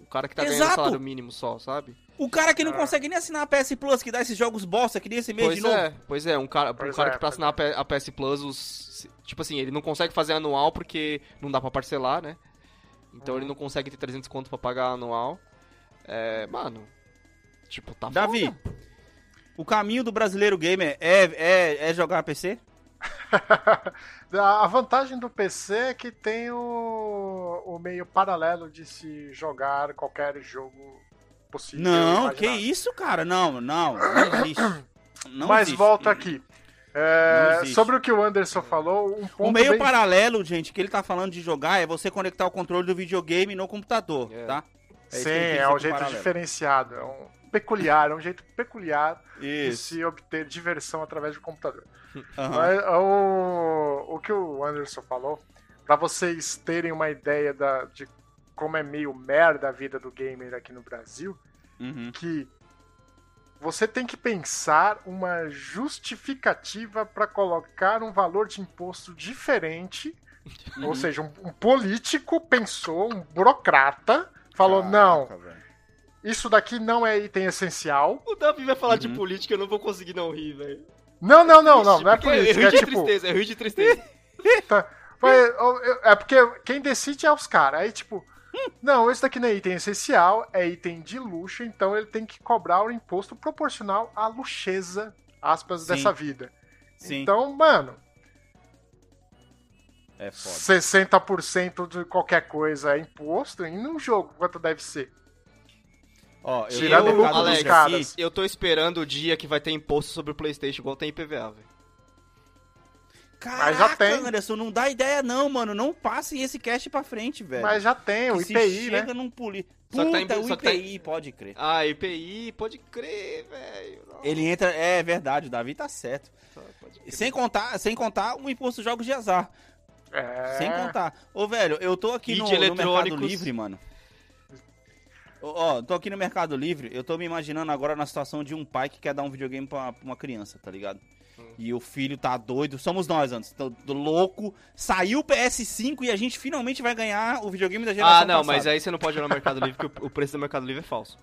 O cara que tá ganhando Exato. salário mínimo só, sabe? O cara que não Ah. consegue nem assinar a PS Plus, que dá esses jogos bosta, que nem esse mês Pois de novo. é, pois é, um cara, um Pois cara é, que pra assinar a P- a PS Plus, os, tipo assim, ele não consegue fazer anual porque não dá pra parcelar, né? Então Uhum. ele não consegue ter 300 conto pra pagar anual. É, mano, tipo, tá Davi, foda. o caminho do brasileiro gamer é, é, é jogar PC? A vantagem do PC é que tem o, o meio paralelo de se jogar qualquer jogo possível. Não, que isso, cara? Não, não, não existe. Não Mas existe. volta aqui. É, sobre o que o Anderson falou, um ponto O meio bem... paralelo, gente, que ele tá falando de jogar é você conectar o controle do videogame no computador, É. tá? É Sim, é um jeito paralelo. diferenciado, é um peculiar, é um jeito peculiar de Isso. se obter diversão através do computador. Aham. Mas, o, o que o Anderson falou, pra vocês terem uma ideia da, de como é meio merda a vida do gamer aqui no Brasil, Uhum. que você tem que pensar uma justificativa para colocar um valor de imposto diferente. Uhum. Ou seja, um, um político pensou, um burocrata, falou: Caraca, não, velho. Isso daqui não é item essencial. O Davi vai falar de Uhum. política, eu não vou conseguir não rir, velho. Não, não, não, não, não é eu política, rio é de tipo. tristeza, eu rio de tristeza. Tá. É porque quem decide é os caras. Aí, tipo, não, esse daqui não é item essencial, é item de luxo, então ele tem que cobrar o imposto proporcional à luxeza, aspas, Sim. dessa vida. Sim, Então, mano, é foda. 60% de qualquer coisa é imposto, e num jogo, quanto deve ser? Ó, eu Tirando o lucro mercado dos caras. Eu tô esperando o dia que vai ter imposto sobre o Playstation igual tem IPVA, velho. Caraca, Mas já tem. Anderson, não dá ideia não, mano. Não passem esse cast pra frente, velho. Mas já tem, o Que se IPI, né? chega num poli... Só que tá em- Puta, o só que tá IPI, pode crer. Ah, IPI, pode crer, velho. Ele entra... É verdade, o Davi tá certo. Sem contar, sem contar o imposto de jogos de azar. É. Sem contar. Ô, velho, eu tô aqui E no, de no Mercado. Livre, mano. Ó, ó, tô aqui no Mercado Livre, eu tô me imaginando agora na situação de um pai que quer dar um videogame pra, pra uma criança, tá ligado? Hum. E o filho tá doido, somos nós antes, tô, tô louco. Saiu o PS5 e a gente finalmente vai ganhar o videogame da geração Ah, não, passada. mas aí você não pode olhar no Mercado Livre, porque o o preço do Mercado Livre é falso.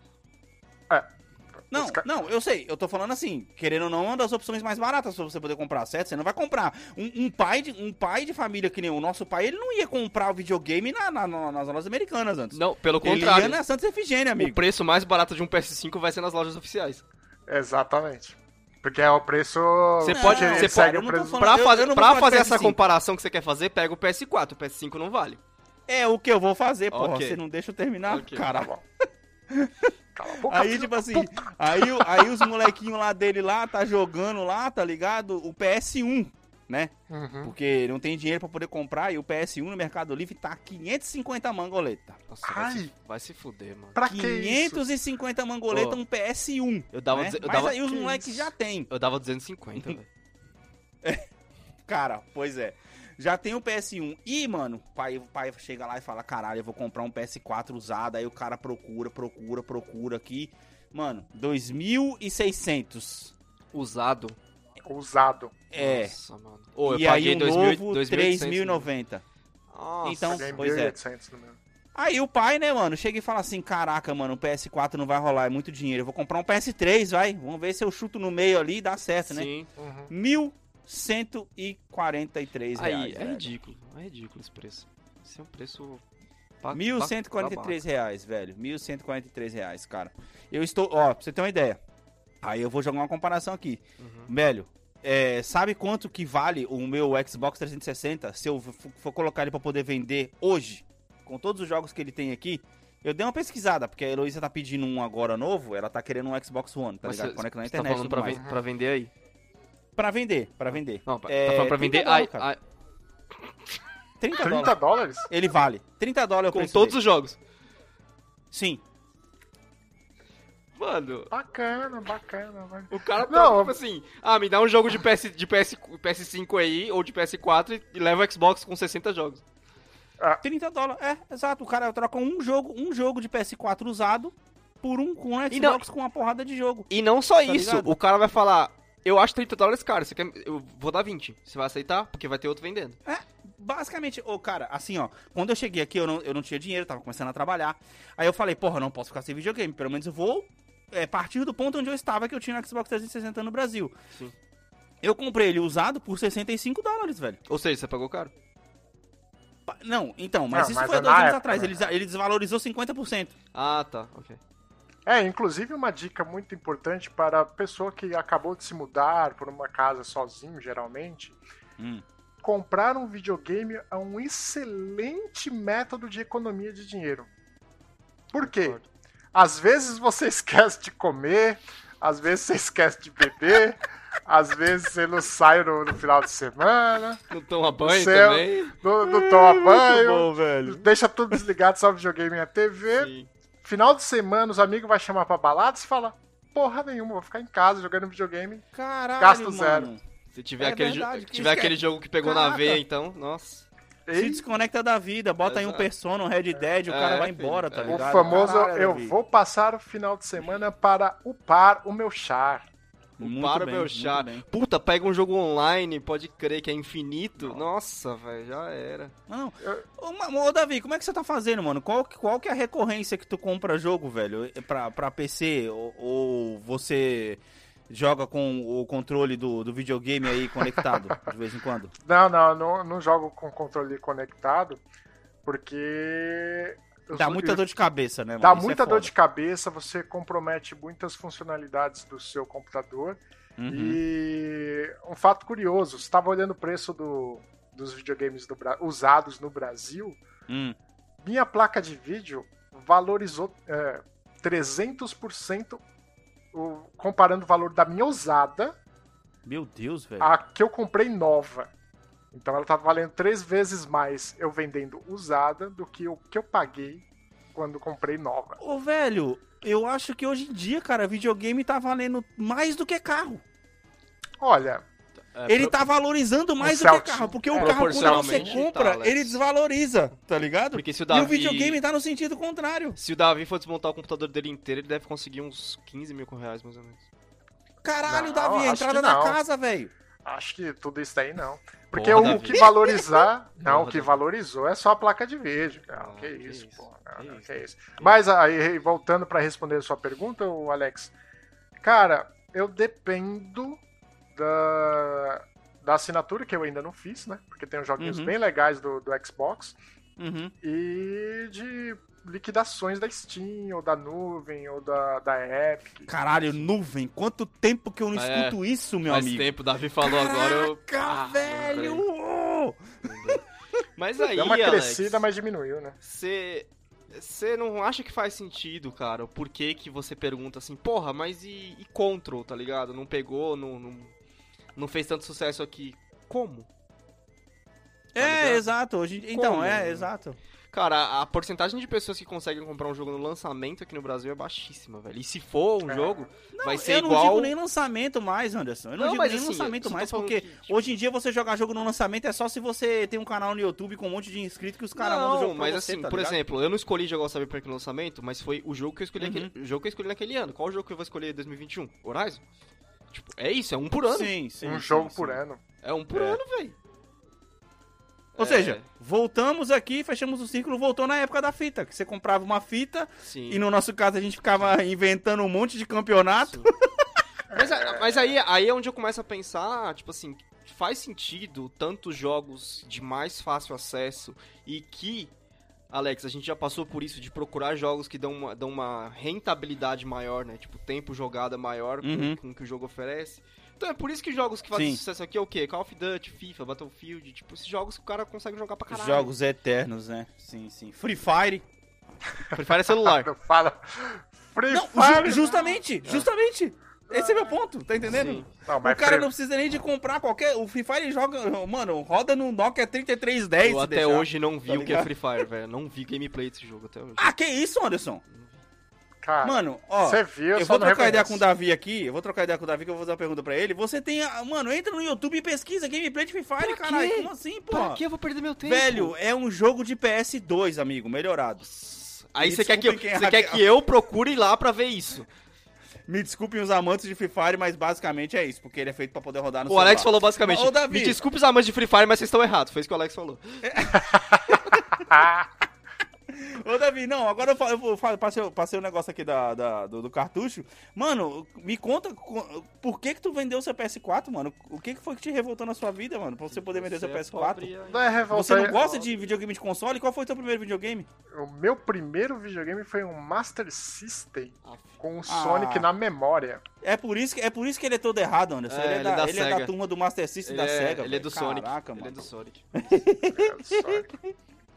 Não, não, eu sei, eu tô falando assim, querendo ou não, é uma das opções mais baratas pra você poder comprar, certo? Você não vai comprar. Um, um pai, de, um pai de família que nem o nosso pai, ele não ia comprar o videogame na, na- na- nas lojas americanas antes. Não, pelo ele contrário. ia na Santa Efigênia, O amigo. preço mais barato de um PS5 vai ser nas lojas oficiais. Exatamente. Porque é o preço. Você Não, pode- ele você segue pode- eu o não preço. Pra, eu- fazer, eu não vou pra fazer essa PS5. comparação que você quer fazer, pega o PS4. O PS5 não vale. É o que eu vou fazer, porra. Ok. Você não deixa eu terminar, Ok, Tá cara. bom. Cala a boca, Aí, tipo assim, puta. aí, aí os molequinhos lá dele lá, tá jogando lá, tá ligado? O PS1, né? Uhum. Porque não tem dinheiro pra poder comprar e o PS1 no Mercado Livre tá 550 mangoleta. Nossa, vai Ai. se, vai se fuder, mano. Pra que isso? 550 mangoleta Ô, um PS1. Eu dava, né? eu Mas dava, aí os que moleques já tem. eu dava 250, velho. Cara, pois é. Já tem o PS1. E, mano, o pai, o pai chega lá e fala: caralho, eu vou comprar um PS4 usado. Aí o cara procura, procura, procura aqui. Mano, 2.600. Usado. Usado. É. Nossa, mano. E aí o 2000 novo, 2.800, 3.090. Nossa. Então, pois é. 1.800 no meu. Aí o pai, né, mano, chega e fala assim: caraca, mano, o PS4 não vai rolar, é muito dinheiro. Eu vou comprar um PS3, vai. Vamos ver se eu chuto no meio ali e dá certo, né? Sim. Uhum. 1.143 Aí, reais. é velho. ridículo. É ridículo esse preço. Esse é um preço... ba- 1.143 reais, velho. 1.143 reais, cara. Eu estou, ó, pra você ter uma ideia. Aí eu vou jogar uma comparação aqui. Uhum. Velho, é, sabe quanto que vale o meu Xbox 360 se eu for colocar ele pra poder vender hoje? Com todos os jogos que ele tem aqui. Eu dei uma pesquisada, porque a Heloísa tá pedindo um agora novo, ela tá querendo um Xbox One, tá Mas ligado? Conecta na tá internet e falando pra, ven- pra vender aí? Pra vender, pra vender. Não, pra- É, tá falando pra vender... canal, Ai, cara. ai, 30, 30 dólares. dólares? Ele vale. 30 dólares é o Com todos dele. os jogos. Sim. Mano, Bacana, bacana. bacana. o cara tá, Não, tipo assim, ah, me dá um jogo de, PS, de PS, PS5 aí, ou de PS4 e leva o Xbox com 60 jogos. 30 dólares. É, exato. O cara troca um jogo, um jogo de PS4 usado por um com um E não- Xbox com uma porrada de jogo. E não só isso, ligado? o cara vai falar, eu acho 30 dólares caro, você quer, eu vou dar 20. Você vai aceitar? Porque vai ter outro vendendo. Basicamente, ô cara, assim ó, quando eu cheguei aqui eu não, eu não tinha dinheiro, tava começando a trabalhar. Aí eu falei, porra, eu não posso ficar sem videogame, pelo menos eu vou é, partir do ponto onde eu estava, que eu tinha o Xbox 360 no Brasil. Sim. Eu comprei ele usado por 65 dólares, velho. Ou seja, você pagou caro. Pa- Não, então, mas Não, isso mas foi é há dois na anos época, atrás, né? ele, ele desvalorizou 50%. Ah, tá, ok. É, inclusive uma dica muito importante para a pessoa que acabou de se mudar por uma casa sozinho, geralmente. Hum. Comprar um videogame é um excelente método de economia de dinheiro. Por quê? Às vezes você esquece de comer, às vezes você esquece de beber, às vezes você não sai no, no final de semana, Não toma banho Céu. também? não, não toma banho, bom, deixa tudo desligado, só videogame e a TV. Sim. Final de semana, os amigos vão chamar pra balada, você fala, porra nenhuma, vou ficar em casa jogando videogame. Caralho, Gasto mano. zero. Se tiver, É aquele, verdade, jo- tiver aquele é- jogo que pegou na Caraca. veia, então, nossa. Se E desconecta da vida, bota aí um. Persona, um Red Dead, o É, cara vai filho, embora, tá é. o ligado? famoso, Caralho, eu vou passar o final de semana para upar o meu char. O muito char. Puta, pega um jogo online, pode crer que é infinito. Nossa, velho, já era. Não, Eu- ô, ô, Davi, como é que você tá fazendo, mano? Qual, que- qual que é a recorrência que tu compra jogo, velho? Pra, pra PC? Ou, ou você joga com o controle do, do videogame aí conectado de vez em quando? Não, não, não, não jogo com controle conectado, porque... Dá muita eu- dor de cabeça, né, mano? Dá Isso é muita dor foda. de cabeça, você compromete muitas funcionalidades do seu computador. Uhum. E um fato curioso, você estava olhando o preço do- dos videogames do usados no Brasil, Hum. minha placa de vídeo valorizou é, 300% o- comparando o valor da minha usada Meu Deus, velho. a que eu comprei nova. Então ela tá valendo três vezes mais eu vendendo usada do que o que eu paguei quando comprei nova. Ô, velho, eu acho que hoje em dia, cara, videogame tá valendo mais do que carro. Olha, É, Ele pro- tá valorizando mais Um do que carro, porque É, o carro quando você compra, tá, ele desvaloriza, tá ligado? Porque se o E Davi... o videogame tá no sentido contrário. Se o Davi for desmontar o computador dele inteiro, ele deve conseguir uns 15 mil reais, mais ou menos. Caralho, Não, Davi, a entrada da não. casa, velho. Acho que tudo isso daí não. Porque Porra, o, Davi. que valorizar. Não, Porra, o que valorizou é só a placa de vídeo. Não, Ah, que, que isso, isso, pô. Não, que não, isso. que isso. Mas aí, voltando pra responder a sua pergunta, o Alex. Cara, eu dependo da, da assinatura, que eu ainda não fiz, né? Porque tem uns joguinhos Uhum. bem legais do, do Xbox. Uhum. E de liquidações da Steam, ou da nuvem, ou da, da Epic. Caralho, nuvem. Quanto tempo que eu não É, escuto isso, meu Faz amigo? tempo, o Davi falou agora, eu... Caraca, Ah, velho! Mas aí, Deu uma Alex, crescida, mas diminuiu, né? Você... Você não acha que faz sentido, cara? O porquê que você pergunta assim, porra, mas e, e Control, tá ligado? Não pegou, não, não, não fez tanto sucesso aqui. Como? Tá É, ligado? exato. Hoje... Então, Como? é, exato. Cara, a, porcentagem de pessoas que conseguem comprar um jogo no lançamento aqui no Brasil é baixíssima, velho. E se for um É. jogo, vai ser eu não igual... digo nem lançamento mais, Anderson. Eu não, Não, digo mas nem assim, lançamento tô mais, porque que, tipo- hoje em dia você jogar jogo no lançamento é só se você tem um canal no YouTube com um monte de inscritos que os caras mandam o Não, jogo pra mas você, assim, tá por ligado? exemplo, eu não escolhi jogar o Cyberpunk no lançamento, mas foi o jogo que eu escolhi, Uhum. aquele, jogo que eu escolhi naquele ano. Qual o jogo que eu vou escolher em 2021? Horizon? Tipo, é isso, é um por ano. Sim, sim. um sim, jogo sim. por ano. É um por É. ano, velho. Ou É, seja, voltamos aqui, fechamos o círculo, voltou na época da fita. Que você comprava uma fita sim. e no nosso caso a gente ficava inventando um monte de campeonato. Mas, mas aí, aí é onde eu começo a pensar, tipo assim, faz sentido tantos jogos de mais fácil acesso e que, Alex, a gente já passou por isso de procurar jogos que dão uma, dão uma rentabilidade maior, né? Tipo, tempo jogada maior com, Uhum. com o que o jogo oferece. Então é por isso que jogos que fazem Sim. sucesso aqui é o quê? Call of Duty, FIFA, Battlefield, tipo, esses jogos que o cara consegue jogar pra caralho. jogos eternos, né? Sim, sim. Free Fire. Free Fire é celular. Não fala. Free Não, Fire! ju- justamente, justamente. Esse é meu ponto, tá entendendo? Não, O cara pre- não precisa nem de comprar qualquer. O Free Fire joga. Mano, roda no Nokia 3310. Eu até deixar. hoje não vi tá o que é? Free Fire, velho. Não vi gameplay desse jogo até hoje. Ah, que isso, Anderson? Cara, Mano, ó. você viu, Eu vou trocar ideia com o Davi aqui. Eu vou trocar ideia com o Davi que eu vou fazer uma pergunta pra ele. Você tem. a- Mano, entra no YouTube e pesquisa gameplay de Free Fire, caralho. Como assim, pô? Pra que eu vou perder meu tempo? Velho, é um jogo de PS2, amigo, melhorado. Aí você quer, que eu, desculpem quem você quer que eu procure lá pra ver isso. Me desculpem os amantes de Free Fire, mas basicamente é isso, porque ele é feito pra poder rodar no O Alex celular. falou basicamente, Ô, Davi. me desculpe os amantes de Free Fire, mas vocês estão errados. Foi isso que o Alex falou. Ah, Ô, Davi, não, agora eu, fa- eu vou- passei, passei o negócio aqui da, da- do, do cartucho. Mano, me conta co- por que que tu vendeu seu PS4, mano? O que que foi que te revoltou na sua vida, mano? Pra você poder vender seu Você é PS4? pobre aí. não é revolta Você não aí. gosta de videogame de console? Qual foi o teu primeiro videogame? O meu primeiro videogame foi um Master System Ah, com o Ah. Sonic na memória. É por isso que, é por isso que ele é todo errado, Anderson. É, ele, é ele da, é da ele é da turma do Master System Ele da é, SEGA. ele é do Sonic. Caraca, ele é mano. do Sonic.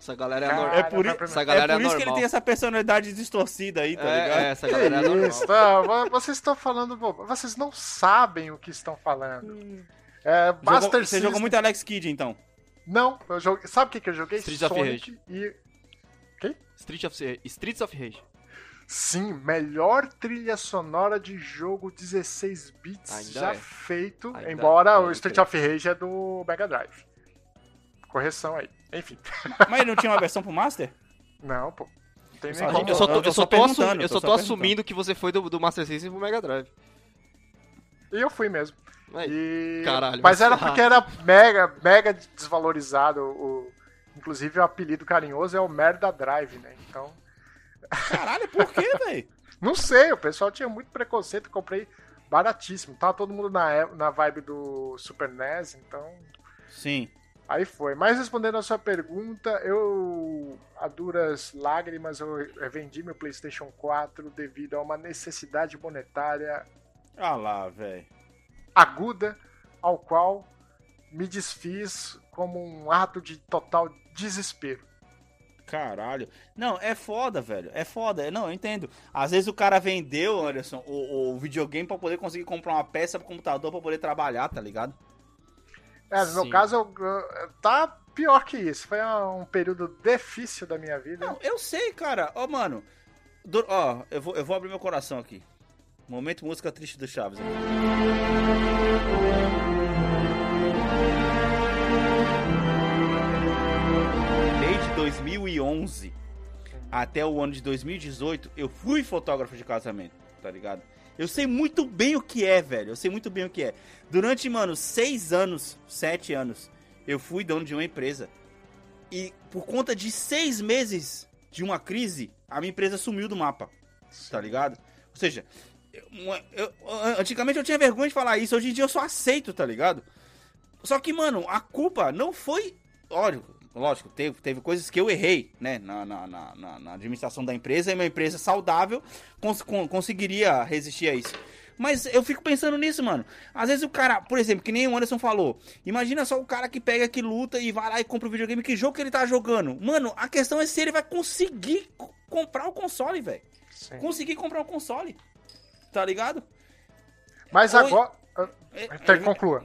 É, Sonic. Essa galera é normal. É por, i- Essa é galera por é isso que ele tem essa personalidade distorcida aí, tá ligado? É, é, essa Que galera é normal. isso, tá, vo- vocês estão falando bobo. Vocês não sabem o que estão falando. É, Jogou- Master você System. jogou muito Alex Kidd, então. Não, eu joguei. Sabe o que, que eu joguei? Streets of Sonic e. Street of, Streets of Rage. Sim, melhor trilha sonora de jogo 16 bits Ainda já é. feito, Ainda embora é, o Street ok. of Rage é do Mega Drive. Correção aí. Enfim. Mas ele não tinha uma versão pro Master? Não, pô. Não tem nem como. Eu só tô, eu só tô, eu só tô assumindo que você foi do, do Master System pro Mega Drive. E eu fui mesmo. Aí, E- Caralho, Mas era porque era mega, mega desvalorizado. O... Inclusive o apelido carinhoso é o Merda Drive, né? Então. Caralho, por quê, velho? Não sei, o pessoal tinha muito preconceito, comprei baratíssimo. Tava todo mundo na, na vibe do Super NES, então. Sim. Aí foi. Mas respondendo a sua pergunta, eu, a duras lágrimas, eu vendi meu PlayStation 4 devido a uma necessidade monetária Ah lá, velho. aguda, ao qual me desfiz como um ato de total desespero. Caralho. Não, é foda, velho. É foda. Não, eu entendo. Às vezes o cara vendeu, Anderson, o, o videogame pra poder conseguir comprar uma peça pro computador pra poder trabalhar, tá ligado? É, no meu caso, eu- eu- tá pior que isso. Foi um período difícil da minha vida. Não, eu sei, cara. Ó, mano. do- Ó, eu vou, eu vou abrir meu coração aqui. Momento música triste do Chaves. aqui. Desde 2011 até o ano de 2018, eu fui fotógrafo de casamento, tá ligado? Eu sei muito bem o que é, velho. Eu sei muito bem o que é. Durante, mano, seis anos, sete anos, eu fui dono de uma empresa. E por conta de seis meses de uma crise, a minha empresa sumiu do mapa. Tá ligado? Ou seja, eu- eu- antigamente eu tinha vergonha de falar isso, hoje em dia eu só aceito, tá ligado? Só que, mano, a culpa não foi. Lógico, lógico, teve, teve coisas que eu errei, né? Na, na, na, na- administração da empresa, e uma empresa saudável cons- con- conseguiria resistir a isso. Mas eu fico pensando nisso, mano. Às vezes o cara, por exemplo, que nem o Anderson falou, imagina só o cara que pega, que luta e vai lá e compra o videogame, que jogo que ele tá jogando. Mano, a questão é se ele vai conseguir co- comprar o console, velho. Conseguir comprar o console. Tá ligado? Mas Oi. agora. É- Então, é- conclua.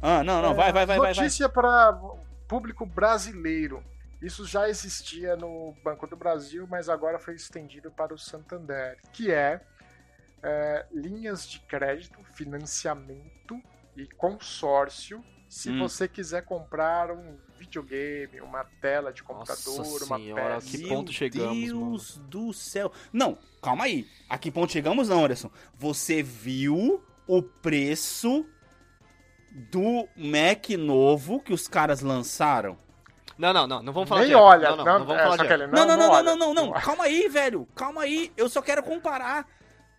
Ah, não, não, vai, vai, vai, vai. vai. Notícia para público brasileiro. Isso já existia no Banco do Brasil, mas agora foi estendido para o Santander, que é, é, linhas de crédito, financiamento e consórcio. Se Hum. você quiser comprar um videogame, uma tela de computador, Nossa uma senhora, peça. que ponto chegamos, Deus do céu. Não, calma aí. A que ponto chegamos não, Anderson. Você viu o preço do Mac novo que os caras lançaram? Não, não, não, não vamos falar Nem de olha, não, não, não, não vamos é, falar de ele Não, não, não, não, não, não, não. Calma aí, velho. Calma aí. Eu só quero comparar.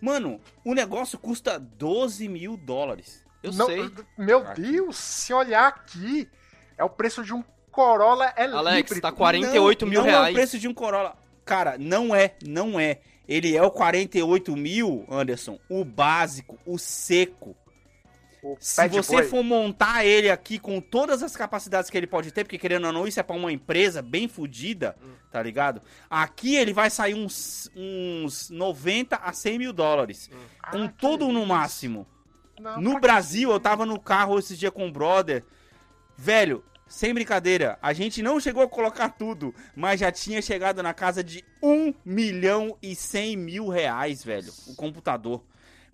Mano, o negócio custa 12 mil dólares. Eu Não, sei. Meu Aqui. Deus, se olhar aqui, é o preço de um Corolla é Alex, híbrido. tá 48 não, mil não é reais. o preço de um Corolla. Cara, não é, não é. Ele é o 48 mil, Anderson. O básico, o seco. O Se você Boy. for montar ele aqui com todas as capacidades que ele pode ter, porque querendo ou não, isso é pra uma empresa bem fodida, Hum. tá ligado? Aqui ele vai sair uns, uns 90 a 100 mil dólares. Ah, com que todo no máximo. Não, No Brasil, eu tava no carro esses dias com o brother. Velho, sem brincadeira, a gente não chegou a colocar tudo, mas já tinha chegado na casa de 1 milhão e 100 mil reais, velho, o computador.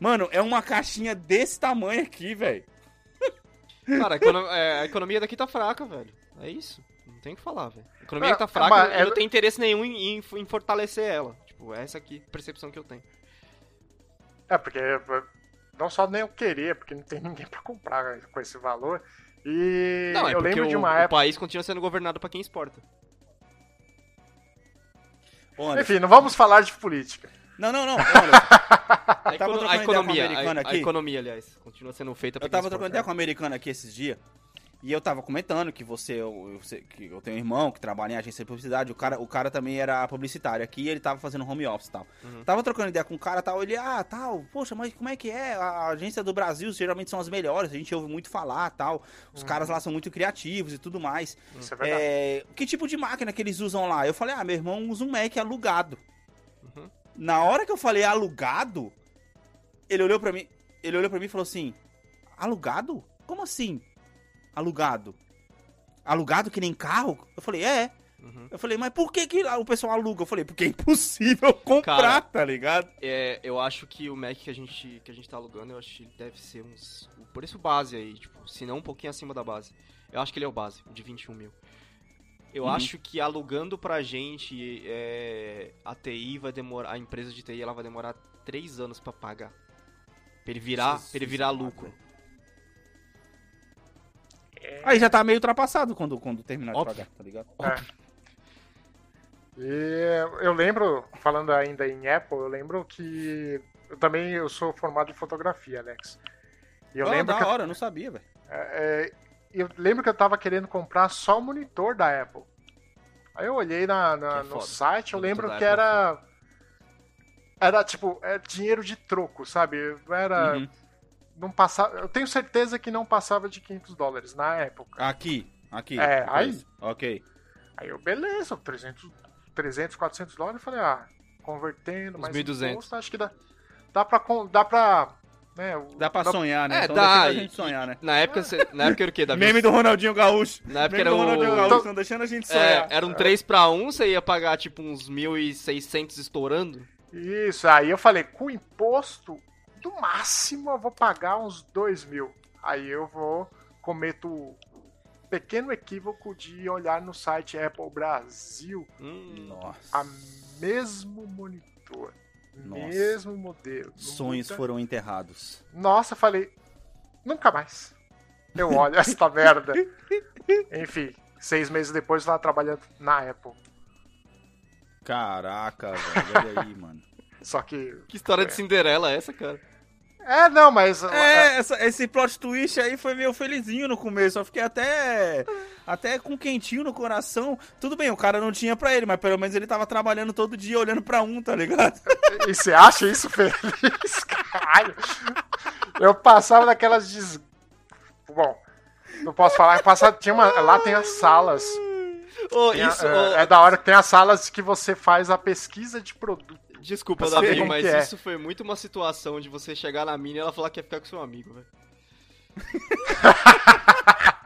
Mano, é uma caixinha desse tamanho aqui, velho. Cara, a, econo- é, a economia daqui tá fraca, velho. É isso. Não tem o que falar, velho. A economia É, tá fraca, mas eu é- não tenho interesse nenhum em, em- em fortalecer ela. Tipo, essa aqui, percepção que eu tenho. É, porque não só nem eu querer, porque não tem ninguém pra comprar com esse valor. E Não, é eu porque lembro o, de uma o época. país continua sendo governado pra quem exporta. Anderson, Enfim, não vamos falar de política. Não, não, não. ô, Anderson, A, tava trocando a ideia com um economia, a, a aqui. economia, aliás, continua sendo feita pra Eu tava trocando ideia com um americano aqui esses dias. E eu tava comentando que você, eu, eu que eu tenho um irmão que trabalha em agência de publicidade. O cara, o cara também era publicitário aqui e ele tava fazendo home office e tal. Uhum. Tava trocando ideia com o cara tal. Ele, ah, tal, poxa, mas como é que é? A agência do Brasil geralmente são as melhores. A gente ouve muito falar tal. Os caras lá são muito criativos e tudo mais. Isso é verdade. É, que tipo de máquina que eles usam lá? Eu falei, ah, meu irmão usa um Mac alugado. Na hora que eu falei alugado, ele olhou pra mim, ele olhou para mim e falou assim: "Alugado? Como assim? Alugado? Alugado que nem carro?" Eu falei: "É". Uhum. Eu falei: "Mas por que que o pessoal aluga?" Eu falei: "Porque é impossível comprar, Cara, tá ligado?" É, eu acho que o Mac que a gente, que a gente tá alugando, eu acho que ele deve ser uns. O preço base aí, tipo, se não um pouquinho acima da base. Eu acho que ele é o base, o de 21 mil. Eu Uhum. acho que alugando pra gente, é, a TI vai demorar. A empresa de TI ela vai demorar 3 anos pra pagar. Pra ele virar, Jesus pra ele virar lucro. Aí já tá meio ultrapassado quando quando terminar Óbvio. de pagar, tá ligado? E eu lembro, falando ainda em Apple, eu lembro que eu também eu sou formado em fotografia, Alex. E eu Oh, lembro da que hora, eu não sabia, velho. é, é, eu lembro que eu tava querendo comprar só o monitor da Apple. Aí eu olhei na, na- é no site, eu lembro que é era era tipo, é dinheiro de troco, sabe? Não era Uhum. não passava, eu tenho certeza que não passava de 500 dólares na época. Aqui, aqui. É, aí-. OK. Aí eu, beleza, 300, 300 400 dólares, eu falei, ah, convertendo, Uns mais 1.200. imposto, acho que dá, dá pra, dá pra, o- Dá pra sonhar, né? É, Então dá, deixa a e- gente sonhar, né? Na época, cê- na época era o quê, Davi? Meme do Ronaldinho Gaúcho. Na época Meme era do Ronaldinho o. Gaúcho, estão deixando a gente sonhar. É, era um 3 pra 1, você ia pagar tipo uns 1.600 estourando. Isso, aí eu falei, com imposto, do máximo eu vou pagar uns 2 mil. Aí eu vou, cometo o pequeno equívoco de olhar no site Apple Brasil Hum, Nossa. a mesmo monitor, Nossa. mesmo modelo. Sonhos muda. foram enterrados. Nossa, eu falei, nunca mais. Eu olho esta merda. Enfim, seis meses depois eu tava trabalhando na Apple. Caraca, velho. Olha aí, mano. Só que. que história de Cinderela é essa, cara? É, não, mas. É, essa- esse plot twist aí foi meio felizinho no começo. Eu fiquei até. Até com quentinho no coração. Tudo bem, o cara não tinha pra ele, mas pelo menos ele tava trabalhando todo dia olhando pra um, tá ligado? E você acha isso feliz? Caralho. Eu passava naquelas des... Bom, não posso falar. Passava, tinha uma, lá tem as salas. Ô, Tem a- isso, é, ô, é da hora que tem as salas que você faz a pesquisa de produto. Desculpa, Davi, mas é. isso foi muito uma situação de você chegar na mina e ela falar que ia ficar com seu amigo, velho.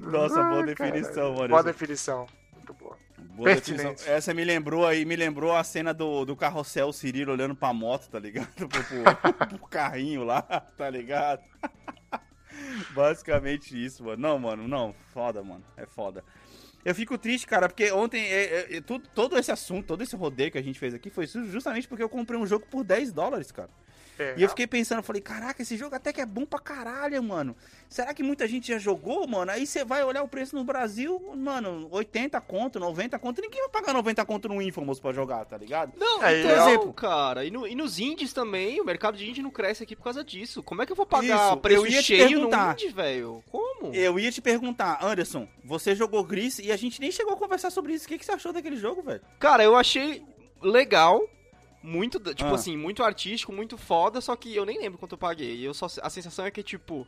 Nossa, boa Ah, definição, mano. Boa definição. Muito boa. boa pertinente. definição. Essa me lembrou aí, me lembrou a cena do, do carrossel Cirilo olhando pra moto, tá ligado? Pro, pro- pro carrinho lá, tá ligado? Basicamente isso, mano. Não, mano, não. Foda, mano. É foda. Eu fico triste, cara, porque ontem é, é, é, tudo, todo esse assunto, todo esse rodeio que a gente fez aqui foi justamente porque eu comprei um jogo por 10 dólares, cara. É, E eu fiquei pensando, eu falei, caraca, esse jogo até que é bom pra caralho, mano. Será que muita gente já jogou, mano? Aí você vai olhar o preço no Brasil, mano, 80 conto, 90 conto. Ninguém vai pagar 90 conto no Infamous pra jogar, tá ligado? Não, É, então, e eu- exemplo, cara. E, no- e nos indies também, o mercado de indie não cresce aqui por causa disso. Como é que eu vou pagar Isso, preço eu ia te cheio no perguntar. indie, velho? Como? Eu ia te perguntar, Anderson, você jogou Gris e a gente nem chegou a conversar sobre isso. O que, que você achou daquele jogo, velho? Cara, eu achei legal. Muito, tipo Ah. assim, muito artístico, muito foda, só que eu nem lembro quanto eu paguei. E eu só, a sensação é que, tipo,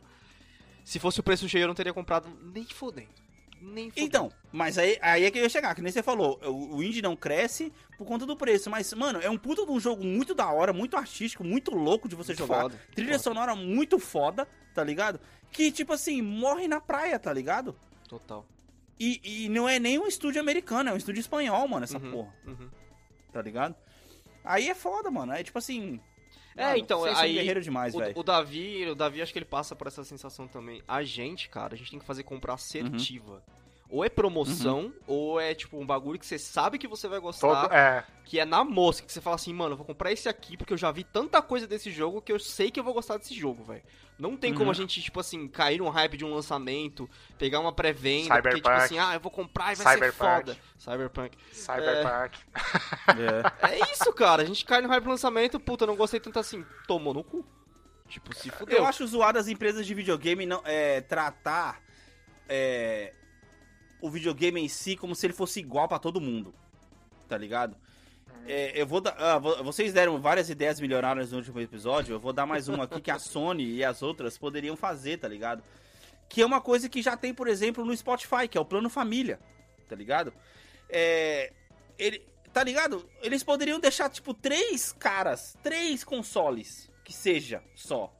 se fosse o preço cheio eu não teria comprado nem fodendo. Nem fodendo. Então, mas aí, aí é que eu ia chegar, que nem você falou, o, o indie não cresce por conta do preço, mas, mano, é um puta de um jogo muito da hora, muito artístico, muito louco de você Muito jogar. foda, Trilha foda. sonora muito foda, tá ligado? Que, tipo assim, morre na praia, tá ligado? Total. E, e não é nem um estúdio americano, é um estúdio espanhol, mano, essa Uhum, porra, uhum. tá ligado? Aí é foda, mano, é tipo assim... É, mano, então, vocês são aí guerreiro demais, velho. O, Davi, o Davi acho que ele passa por essa sensação também. A gente, cara, a gente tem que fazer comprar assertiva. Ou é promoção, ou é tipo um bagulho que você sabe que você vai gostar, Todo, é, que é na mosca, que você fala assim, mano, eu vou comprar esse aqui porque eu já vi tanta coisa desse jogo que eu sei que eu vou gostar desse jogo, velho. Não tem como Uhum. a gente, tipo assim, cair num hype de um lançamento, pegar uma pré-venda, porque, tipo assim, ah, eu vou comprar e vai Cyberpunk. ser foda. Cyberpunk. Cyberpunk. É. É isso, cara. A gente cai no hype do lançamento, puta, não gostei tanto assim. Tomou no cu. Tipo, se fudeu. Eu acho zoado as empresas de videogame não é, tratar é, o videogame em si como se ele fosse igual pra todo mundo. Tá ligado? É, eu vou dar. ah, vo- vocês deram várias ideias milionárias no último episódio. Eu vou dar mais uma aqui que a Sony e as outras poderiam fazer, tá ligado? Que é uma coisa que já tem, por exemplo, no Spotify, que é o plano família. Tá ligado? É, ele, tá ligado? Eles poderiam deixar, tipo, três caras, três consoles, que seja só,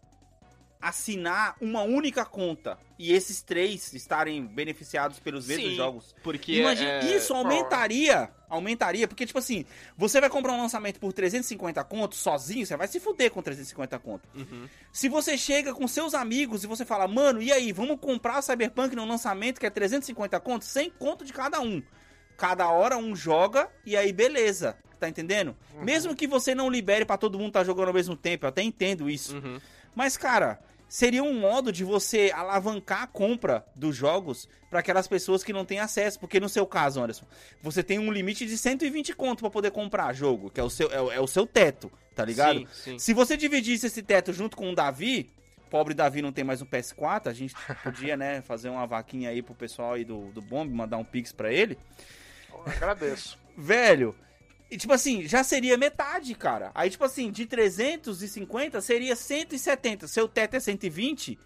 assinar uma única conta e esses três estarem beneficiados pelos mesmos Sim, jogos. Porque Imagina, é... isso aumentaria, aumentaria, porque tipo assim, você vai comprar um lançamento por 350 conto sozinho, você vai se fuder com 350 conto. Uhum. Se você chega com seus amigos e você fala, mano, e aí, vamos comprar Cyberpunk no lançamento que é 350 conto, 100 conto de cada um. Cada hora um joga e aí beleza, tá entendendo? Uhum. Mesmo que você não libere pra todo mundo tá jogando ao mesmo tempo, eu até entendo isso. Uhum. Mas, cara, seria um modo de você alavancar a compra dos jogos para aquelas pessoas que não têm acesso. Porque no seu caso, Anderson, você tem um limite de 120 conto para poder comprar jogo, que é o seu, é, é o seu teto, tá ligado? Sim, sim. Se você dividisse esse teto junto com o Davi, pobre Davi não tem mais um PS4, a gente podia, né, fazer uma vaquinha aí pro pessoal aí do, do Bomb, mandar um pix pra ele. Eu agradeço. Velho, e tipo assim, já seria metade, cara. Aí, tipo assim, de 350 seria 170. Seu teto é 120,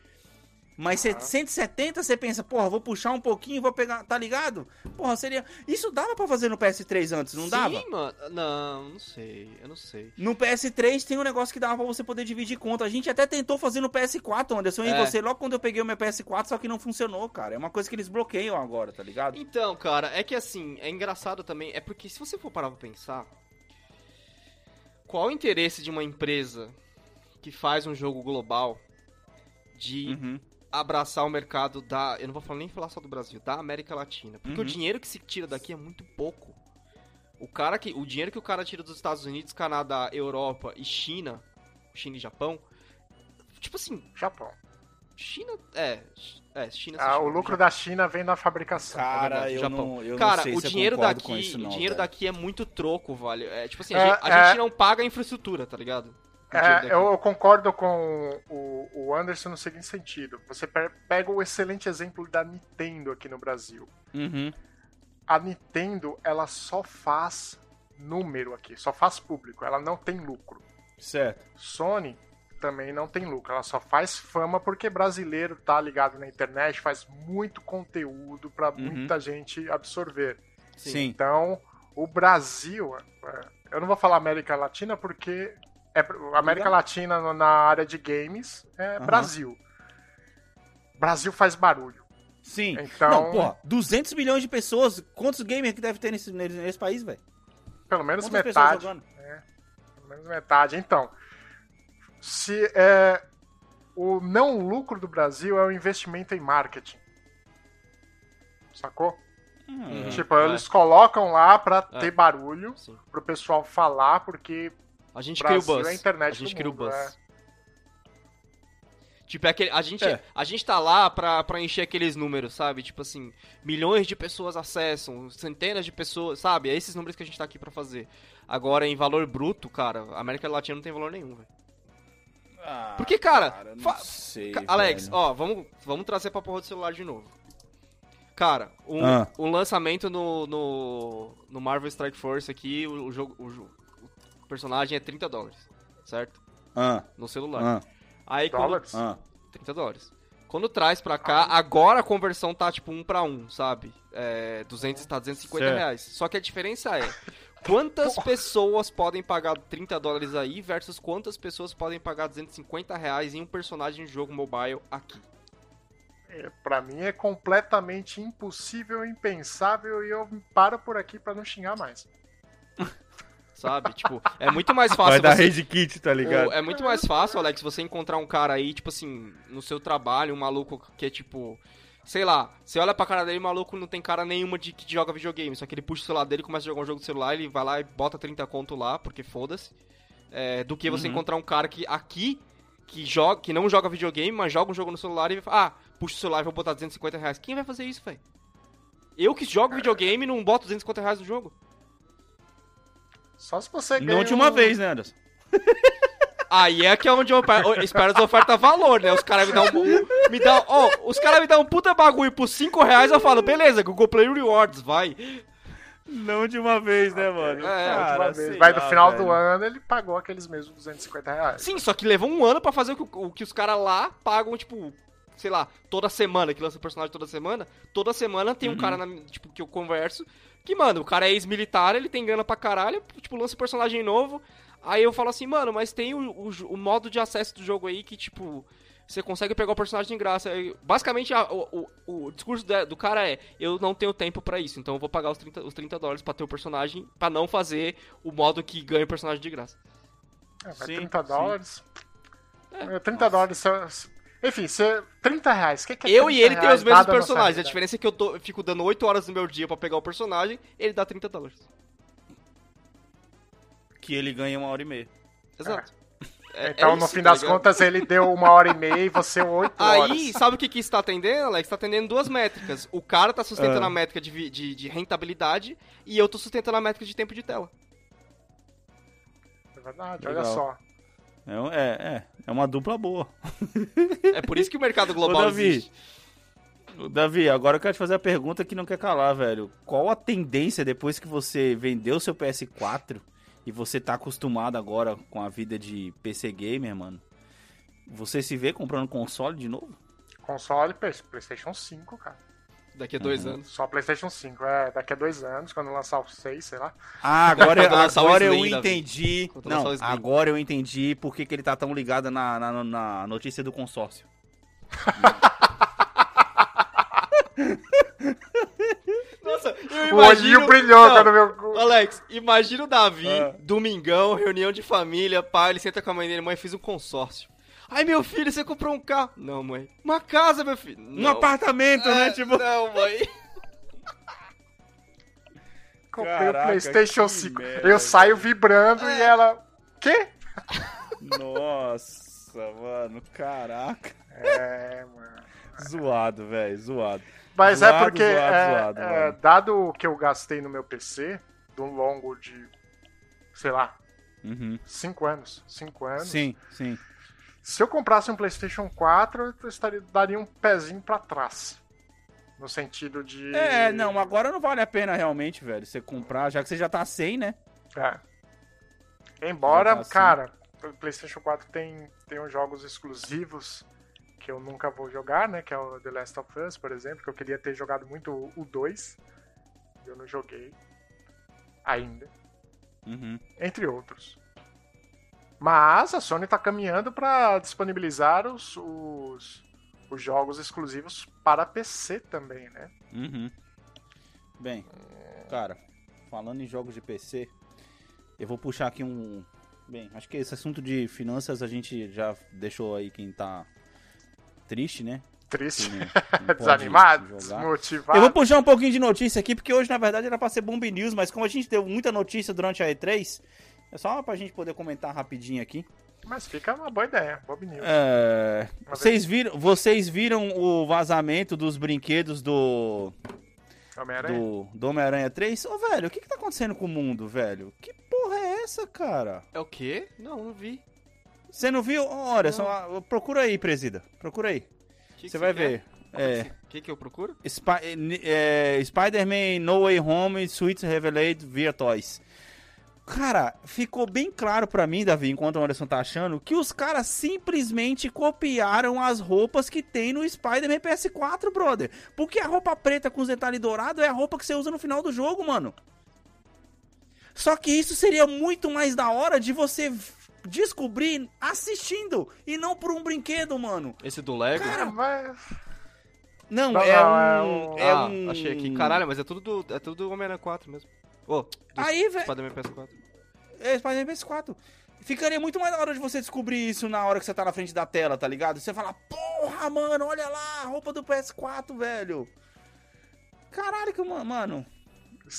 mas Aham. 170 você pensa, porra, vou puxar um pouquinho, vou pegar, tá ligado? Porra, seria. Isso dava pra fazer no PS3 antes, não Sim, dava? mano. Não, não sei. Eu não sei. No PS3 tem um negócio que dava pra você poder dividir conta. A gente até tentou fazer no PS4, Anderson, e É. você, logo quando eu peguei o meu PS4, só que não funcionou, cara. É uma coisa que eles bloqueiam agora, tá ligado? Então, cara, é que assim, é engraçado também. É porque se você for parar pra pensar. Qual o interesse de uma empresa que faz um jogo global de Uhum. Abraçar o mercado da. Eu não vou falar, nem falar só do Brasil, da América Latina. Porque Uhum. o dinheiro que se tira daqui é muito pouco. O, cara que, o dinheiro que o cara tira dos Estados Unidos, Canadá, Europa e China, China e Japão, tipo assim, Japão. China. É, é China. Ah, o China, lucro da China vem na fabricação. Cara, eu Japão. não, eu Cara, não sei o se dinheiro daqui, com isso, não, o dinheiro velho. daqui é muito troco, velho. É tipo assim, a, É, gente, a é. gente não paga a infraestrutura, tá ligado? É, eu, eu concordo com o, o Anderson no seguinte sentido. Você pe- pega o excelente exemplo da Nintendo aqui no Brasil. Uhum. A Nintendo, ela só faz número aqui, só faz público, ela não tem lucro. Certo. Sony também não tem lucro, ela só faz fama porque brasileiro tá ligado na internet, faz muito conteúdo pra Uhum. muita gente absorver. Sim. Então, o Brasil, é, eu não vou falar América Latina porque é América Latina na área de games é Aham. Brasil. Brasil faz barulho. Sim. Então- Não, pô, 200 milhões de pessoas. Quantos gamers que deve ter nesse, nesse, país, velho? Pelo menos Quantas metade. jogando? Pelo menos metade. Então, se é, o não lucro do Brasil é o investimento em marketing. Sacou? Hum, tipo, é. eles colocam lá pra É. ter barulho, Sim. pro pessoal falar, porque A gente Brasil cria o buzz. é a internet a gente do cria o mundo, buzz. é. Tipo, é aquele, a, gente, É. a gente tá lá pra, pra encher aqueles números, sabe? Tipo assim, milhões de pessoas acessam, centenas de pessoas, sabe? É esses números que a gente tá aqui pra fazer. Agora, em valor bruto, cara, a América Latina não tem valor nenhum, velho. Ah, Porque, cara, não fa- sei, Alex, velho. ó, vamos, vamos trazer pra porra do celular de novo. Cara, um, Ah. um lançamento no, no, no Marvel Strike Force aqui, o, o jogo. O, personagem é 30 dólares, certo? Ah, No celular. ah, Aí quando... Dólares? ah. 30 dólares. Quando traz pra cá, agora a conversão tá tipo 1 pra 1, sabe? É, 200 tá 250 Certo. reais. Só que a diferença é, quantas pessoas podem pagar 30 dólares aí versus quantas pessoas podem pagar 250 reais em um personagem de jogo mobile aqui? É, Pra mim é completamente impossível, impensável e eu paro por aqui pra não xingar mais. Sabe? tipo, é muito mais Vai fácil dar você... rage kit, tá ligado? É muito mais fácil, Alex, você encontrar um cara aí, tipo assim, no seu trabalho, um maluco que é tipo. Sei lá, você olha pra cara dele, o maluco não tem cara nenhuma de que joga videogame. Só que ele puxa o celular dele, começa a jogar um jogo do celular, ele vai lá e bota 30 conto lá, porque foda-se. É, do que você Uhum. encontrar um cara que aqui, que, joga, que não joga videogame, mas joga um jogo no celular e ah, puxa o celular e vou botar 250 reais. Quem vai fazer isso, velho? Eu que jogo videogame não boto 250 reais no jogo. Só se você ganha Não de uma um- vez, né, Anderson? Aí é que é onde eu pe- eu espero as ofertas valor, né? Os caras me dão um, me dão, ó, os caras me dão um puta bagulho por 5 reais, eu falo, beleza, Google Play Rewards, vai. Não de uma vez, né, mano? É, de Cara, uma vez. Vai no final velho. do ano, ele pagou aqueles mesmos 250 reais. Sim, só que levou um ano pra fazer o que, o que os caras lá pagam, tipo, sei lá, toda semana, que lança personagem toda semana. Toda semana tem um Uhum. cara, na, tipo, que eu converso, que, mano, o cara é ex-militar, ele tem grana pra caralho, tipo, lança personagem novo. Aí eu falo assim, mano, mas tem o, o, o modo de acesso do jogo aí que, tipo, você consegue pegar o personagem de graça. Basicamente, a- o, o, o discurso do cara é, eu não tenho tempo pra isso, então eu vou pagar os 30, os 30 dólares pra ter o personagem, pra não fazer o modo que ganha o personagem de graça. É, mas Sim, 30 sim. dólares. É, É, 30 dólares. Enfim, se, 30 reais. O que, que é Eu e 30 ele tem os mesmos personagens. A diferença é que eu, tô- eu fico dando 8 horas do meu dia pra pegar o personagem, ele dá 30 dólares. Que ele ganha uma hora e meia. Exato. É- Então, é no isso, fim tá das ligado? contas, ele deu uma hora e meia e você 8 horas. Aí, sabe o que, que isso tá atendendo, Alex? Tá atendendo duas métricas. O cara tá sustentando Ah. a métrica de, de, de rentabilidade e eu tô sustentando a métrica de tempo de tela. É verdade, Legal. olha só. É, é, é, é uma dupla boa. É por isso que o mercado global Davi, existe. Davi, agora eu quero te fazer a pergunta que não quer calar, velho. Qual a tendência depois que você vendeu seu PS4 e você tá acostumado agora com a vida de PC gamer, mano? Você se vê comprando console de novo? Console, Play- PlayStation 5, cara. Daqui a dois Uhum. anos. Só PlayStation 5. É, daqui a dois anos, quando lançar o 6, sei lá. Ah, agora, o agora eu Slim, entendi. Não, agora eu entendi por que, que ele tá tão ligado na, na, na notícia do consórcio. Nossa, eu O olhinho brilhou Não, quando meu. Alex, imagina o Davi, Ah. domingão, reunião de família, pai, ele senta com a mãe dele, mãe, fiz um consórcio. Ai, meu filho, você comprou um carro? Não, mãe. Uma casa, meu filho? Um Não. apartamento, né? É, Tipo. Não, mãe. Comprei o PlayStation que 5. merda, eu saio vibrando e ela. Quê? Nossa, mano, caraca. É, mano. Zoado, velho, zoado. Mas Zoado, é porque, zoado, é, zoado, é, dado o que eu gastei no meu PC, de um longo de, sei lá, Uhum. 5 anos. 5 anos. Sim, sim. Se eu comprasse um PlayStation 4, eu estaria, daria um pezinho pra trás. No sentido de. É, não, agora não vale a pena realmente, velho, você comprar, já que você já tá sem, né? É. Embora, tá cara, o PlayStation 4 tem, tem uns jogos exclusivos que eu nunca vou jogar, né? Que é o The Last of Us, por exemplo, que eu queria ter jogado muito o- o 2. e Eu não joguei. Ainda. Uhum. Entre outros. Mas a Sony tá caminhando para disponibilizar os, os, os jogos exclusivos para PC também, né? Uhum. Bem, cara, falando em jogos de PC, eu vou puxar aqui um. Bem, acho que esse assunto de finanças a gente já deixou aí quem tá triste, né? Triste. Não- não Desanimado, desmotivado. Eu vou puxar um pouquinho de notícia aqui, porque hoje, na verdade, era pra ser Bomb News, mas como a gente deu muita notícia durante a E3, é só pra gente poder comentar rapidinho aqui. Mas fica uma boa ideia, Bob News. É, vocês, viram, vocês viram o vazamento dos brinquedos do, Homem-Aranha? do, do Homem-Aranha 3? Ô, velho, o que que tá acontecendo com o mundo, velho? Que porra é essa, cara? É o quê? Não, não vi. Você não viu? Olha, só, procura aí, presida. Procura aí. Que que Você vai quer? ver. É, O que, que eu procuro? Spi- é, Spider-Man No Way Home Sweet Revelate Via Toys. Cara, ficou bem claro pra mim, Davi, enquanto o Anderson tá achando, que os caras simplesmente copiaram as roupas que tem no Spider-Man PS4, brother. Porque a roupa preta com os detalhes dourados é a roupa que você usa no final do jogo, mano. Só que isso seria muito mais da hora de você descobrir assistindo e não por um brinquedo, mano. Esse do Lego? Cara, mas. Não, Não, é, não, um, é é ah, um. achei aqui. Caralho, mas é tudo do, é tudo do Homem-Aranha 4 mesmo. Ô, do Aí, velho. Spider-Man PS4. É, Spider-Man PS4. Ficaria muito mais da hora de você descobrir isso na hora que você tá na frente da tela, tá ligado? Você fala, porra, mano, olha lá, a roupa do PS4, velho. Caralho, que, mano. mano.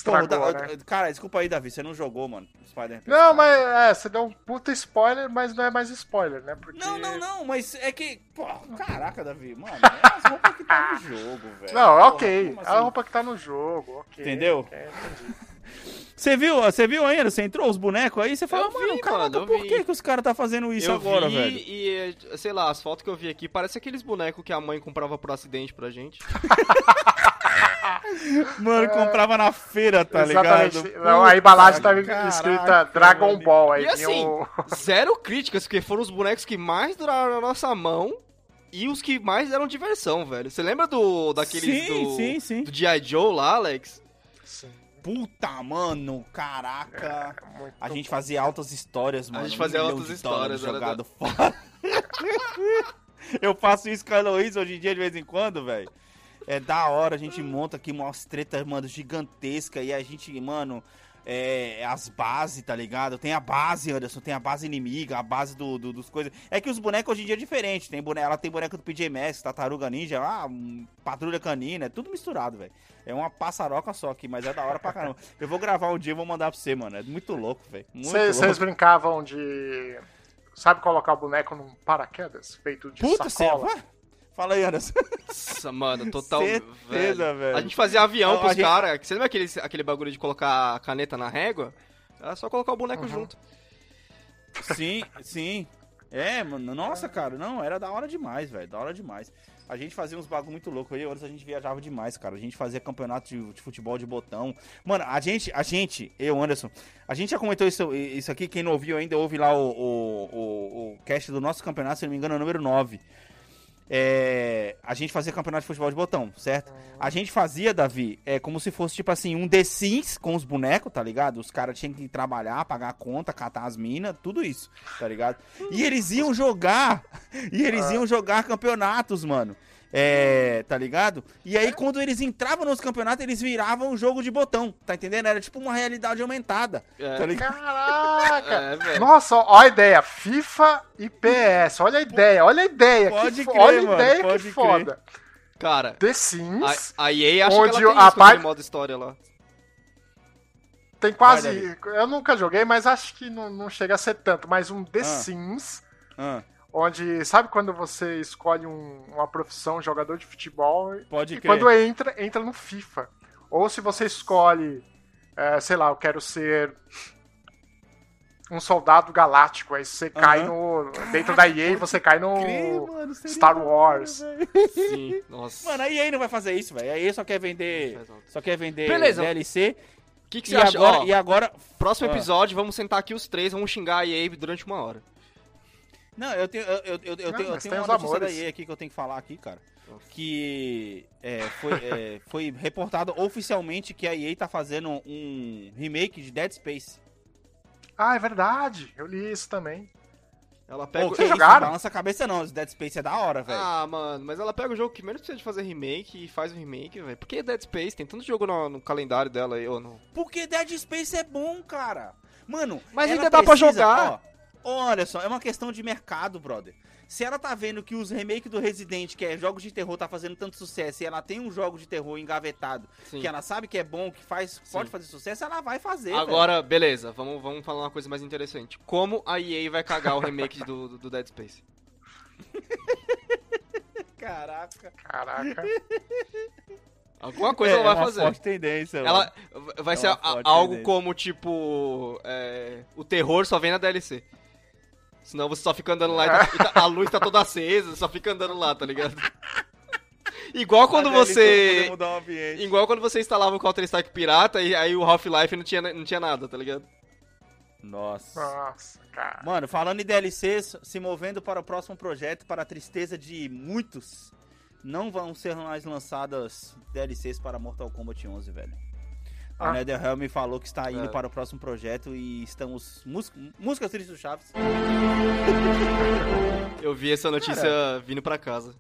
Porra, Estragou, da- né? Cara, desculpa aí, Davi, você não jogou, mano, Spider-Man. Não, PS4. mas é, você deu um puta spoiler, mas não é mais spoiler, né? Porque... Não, não, não, mas é que. Pô, caraca, Davi, mano, é as roupas que tá no jogo, velho. Não, Porra, ok. como A assim? roupa que tá no jogo, ok. Entendeu? ok, entendi. Você viu, você viu ainda? Você entrou os bonecos aí? Você falou, mano, caraca, por vi. que, que os caras tá fazendo isso eu agora, vi velho? e, sei lá, as fotos que eu vi aqui, parece aqueles bonecos que a mãe comprava por acidente pra gente. Mano, comprava na feira, tá Exatamente. ligado? Não, a embalagem tá Caraca, escrita Dragon mano. Ball. Aí E assim, o- zero críticas, porque foram os bonecos que mais duraram na nossa mão e os que mais deram diversão, velho. Você lembra do daqueles Sim, do, sim, sim. do G.I. Joe lá, Alex? Sim, Puta, mano, caraca. é muito A gente fazia altas histórias, mano. gente fazia um altas histórias, era jogado fora. Eu faço isso com a Heloísa hoje em dia, de vez em quando, velho. É da hora, a gente monta aqui umas tretas, mano, gigantesca e a gente, mano, é, as bases, tá ligado? Tem a base, Anderson, tem a base inimiga, a base do, do- dos coisas. É que os bonecos hoje em dia é diferente. Tem boneco, ela tem boneco do PJ Masks, Tartaruga Ninja, ah, Patrulha Canina, é tudo misturado, velho. É uma passaroca só aqui, mas é da hora pra caramba. Eu vou gravar um dia e vou mandar pra você, mano. É muito louco, velho. Vocês brincavam de. Sabe colocar o boneco num paraquedas feito de Puta, você... sacola? Fala aí, Anderson. Nossa, mano, total. Certeza, velho. A gente fazia avião pros gente- caras. Você lembra aquele, aquele bagulho de colocar a caneta na régua? Era só colocar o boneco Uhum. junto. Sim, sim. É, mano, nossa, cara, não, era da hora demais, velho, da hora demais. A gente fazia uns bagulho muito louco aí, antes a gente viajava demais, cara. A gente fazia campeonato de, de futebol de botão. Mano, a gente, a gente, eu, Anderson, a gente já comentou isso, isso aqui, quem não ouviu ainda, ouve lá o, o, o, o cast do nosso campeonato, se não me engano, é o número 9. É, a gente fazia campeonato de futebol de botão, certo? A gente fazia, Davi, é como se fosse tipo assim, um The Sims com os bonecos, tá ligado? Os caras tinham que trabalhar, pagar a conta, catar as minas, tudo isso, tá ligado? E eles iam jogar, e eles iam jogar campeonatos, mano. É, tá ligado? E aí, quando eles entravam nos campeonatos, eles viravam um jogo de botão, tá entendendo? Era tipo uma realidade aumentada, É. tá ligado? Caraca! É. Nossa, ó a ideia. FIFA e PS. Olha a ideia, olha a ideia. Pode que fo- crer, olha a ideia que crer. foda. Cara, The a, Sims a EA acha Onde que ela tem a parte- modo história lá. tem quase. Eu nunca joguei, mas acho que não, não chega a ser tanto. Mas um The Ah. Sims, Ah, onde. Sabe quando você escolhe um- uma profissão, jogador de futebol, pode e crer. quando entra, entra no FIFA. Ou se você escolhe, é, sei lá, eu quero ser um soldado galáctico, aí você cai no. Dentro da EA, você cai no Crer, mano, Star Wars. velho. Sim, nossa. Mano, a EA não vai fazer isso, velho. A EA só quer vender. Só quer vender Beleza. DLC. O que, que E você acha? agora, Ó, e agora. próximo Ah. episódio, vamos sentar aqui os três, vamos xingar a EA durante uma hora. Não, eu tenho, eu, eu, eu, eu Não, tenho, eu tenho uma notícia da. EA aqui que eu tenho que falar aqui, cara. Que é, foi, é, foi reportado oficialmente que a EA tá fazendo um remake de Dead Space. Ah, é verdade. Eu li isso também. Ela Pô, pega. que vocês isso, jogaram? balança a cabeça não, Dead Space é da hora, velho. Ah, mano, mas ela pega o jogo que menos precisa de fazer remake e faz o remake, velho. Por que Dead Space? Tem tanto jogo no, no calendário dela aí, ou não? Porque Dead Space é bom, cara. Mano, Mas ainda dá pra jogar. Ó, olha só, é uma questão de mercado, brother. Se ela tá vendo que os remakes do Resident, que é jogos de terror, tá fazendo tanto sucesso, e ela tem um jogo de terror engavetado, Sim. que ela sabe que é bom, que faz, pode fazer sucesso, ela vai fazer. Agora, beleza, vamos, vamos falar uma coisa mais interessante. Como a EA vai cagar o remake do, do, do Dead Space? velho. Caraca. Caraca. Alguma coisa ela vai é uma fazer. forte tendência. Ela mano. vai É ser uma a- forte algo tendência. como tipo. é, o terror só vem na DLC. Senão você só fica andando lá e, tá- e tá- a luz tá toda acesa, só fica andando lá, tá ligado? Igual quando DLC poder você. Igual quando você instalava o Counter-Strike pirata e aí o Half-Life não tinha, não tinha nada, tá ligado? Nossa. Nossa, cara. Mano, falando em DLCs, se movendo para o próximo projeto, para a tristeza de muitos, não vão ser mais lançadas DLCs para Mortal Kombat 11, velho. A Ah. NetherRealm me falou que está indo É. para o próximo projeto e estamos... Mús músicas tristes do Chaves. Eu vi essa notícia vindo pra casa.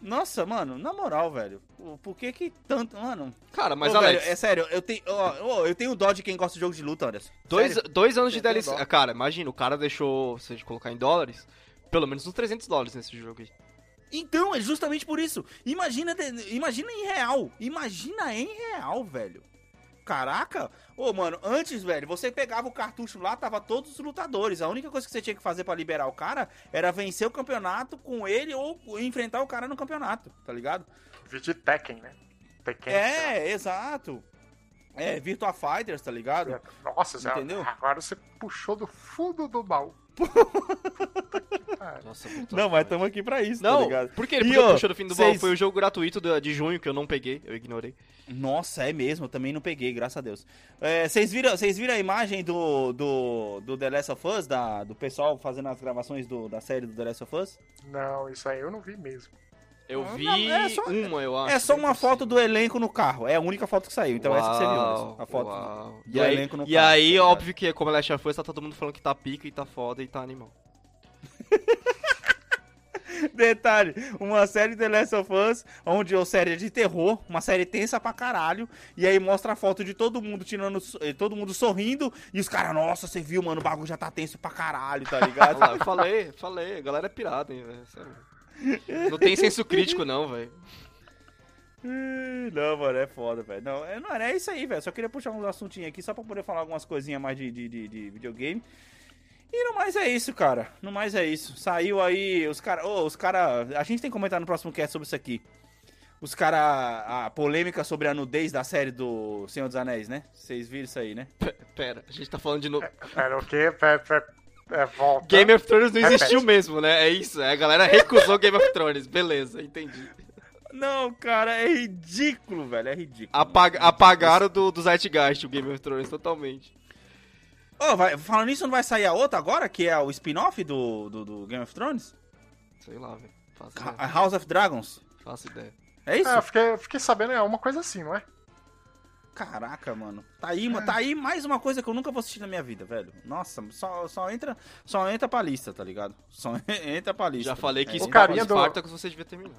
Nossa, mano, na moral, velho. Por que que tanto... Mano... Cara, mas Ô, Alex, velho, é sério, eu tenho, ó, eu tenho dó de quem gosta de jogo de luta, Anderson. dois, Sério. dois anos de DLC. dó. Cara, imagina, o cara deixou, se a gente colocar em dólares, pelo menos uns 300 dólares nesse jogo aí. Então, é justamente por isso. Imagina, imagina em real. Imagina em real, velho. Caraca. Ô, mano, antes, velho, você pegava o cartucho lá, tava todos os lutadores. A única coisa que você tinha que fazer pra liberar o cara era vencer o campeonato com ele ou enfrentar o cara no campeonato, tá ligado? Vídeo de Tekken, né? Tekken. É, exato. É, Virtua Fighters, tá ligado? Nossa, Entendeu? agora você puxou do fundo do baú. Nossa, muito Não, mas tamo aqui pra isso, tá Não, ligado? por que E, ele puxou, do fim do vocês- baú? Foi o jogo gratuito de junho que eu não peguei, eu ignorei. Nossa, é mesmo, eu também não peguei, graças a Deus. É, Vocês viram, vocês viram a imagem do, do, do The Last of Us, da, do pessoal fazendo as gravações do- da série do The Last of Us? Não, isso aí eu não vi mesmo. Eu vi não, é só- uma, eu acho. é só uma foto do elenco no carro, é a única foto que saiu, então essa que você viu, a foto uau. do E aí, elenco no e carro, aí tá óbvio que como é Last of Us, tá todo mundo falando que tá pica e tá foda e tá animal. Detalhe, uma série The Last of Us, onde é série de terror, uma série tensa pra caralho, e aí mostra a foto de todo mundo tirando, eh, todo mundo sorrindo, e os caras, nossa, você viu, mano, o bagulho já tá tenso pra caralho, tá ligado? Olha lá, eu falei, falei, a galera é pirata, hein, velho. sério. Não tem senso crítico, não, velho. Não, mano, é foda, velho. Não, é, não, é isso aí, velho. Só queria puxar uns assuntinhos aqui só pra poder falar algumas coisinhas mais de, de, de, de videogame. E no mais é isso, cara. No mais é isso. Saiu aí, os caras. Ô, os caras. A gente tem que comentar no próximo cast sobre isso aqui. Os caras. A polêmica sobre a nudez da série do Senhor dos Anéis, né? Vocês viram isso aí, né? P- Pera, a gente tá falando de novo. Pera, o quê? Pera, pera, é, volta. Game of Thrones não Repete. existiu mesmo, né? É isso, é, a galera recusou Game of Thrones. Beleza, entendi. Não, cara, é ridículo, velho. É ridículo. Apag- apagaram do, do Zeitgeist o Game of Thrones totalmente. Ô, vai, falando nisso, não vai sair a outra agora, que é o spin-off do, do, do Game of Thrones? Sei lá, velho. House of Dragons. Faço ideia. É isso? É, eu fiquei, eu fiquei sabendo, é uma coisa assim, não é? Caraca, mano. Tá aí, ma- tá aí mais uma coisa que eu nunca vou assistir na minha vida, velho. Nossa, só, só entra, só entra pra lista, tá ligado? Só entra pra lista. Já falei que é, Spartacus do- Spartacus você devia terminar.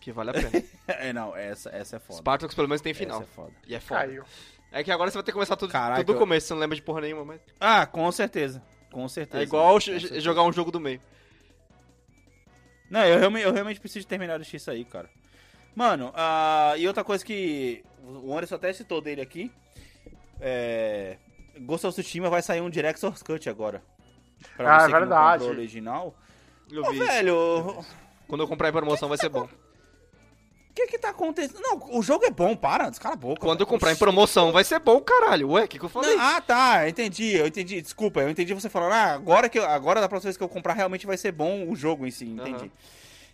Que vale a pena. É, não, essa, essa é foda. Spartacus pelo menos tem final. Essa é foda. E é foda. Caiu. É que agora você vai ter que começar tudo, Caraca, tudo do começo, você não lembra de porra nenhuma, mas. Ah, com certeza. Com certeza. É igual j- certeza. jogar um jogo do meio. Não, eu realmente, eu realmente preciso terminar de isso aí, cara. Mano, ah, e outra coisa que o Anderson até citou dele aqui. É. Ghost of Tsushima vai sair um Director's Cut agora. Pra Ah, você é que não verdade. o original. Eu Ô, vi. velho, Quando eu comprar em promoção vai ser bom. o que que tá acontecendo? Não, o jogo é bom, para, descala a boca. Quando eu velho. comprar em promoção vai ser bom, caralho. Ué, o que, que eu falei? Não, ah, tá, eu entendi, eu entendi. Desculpa, eu entendi você falando, ah, agora, que eu, agora da próxima vez que eu comprar realmente vai ser bom o jogo em si, entendi. Aham.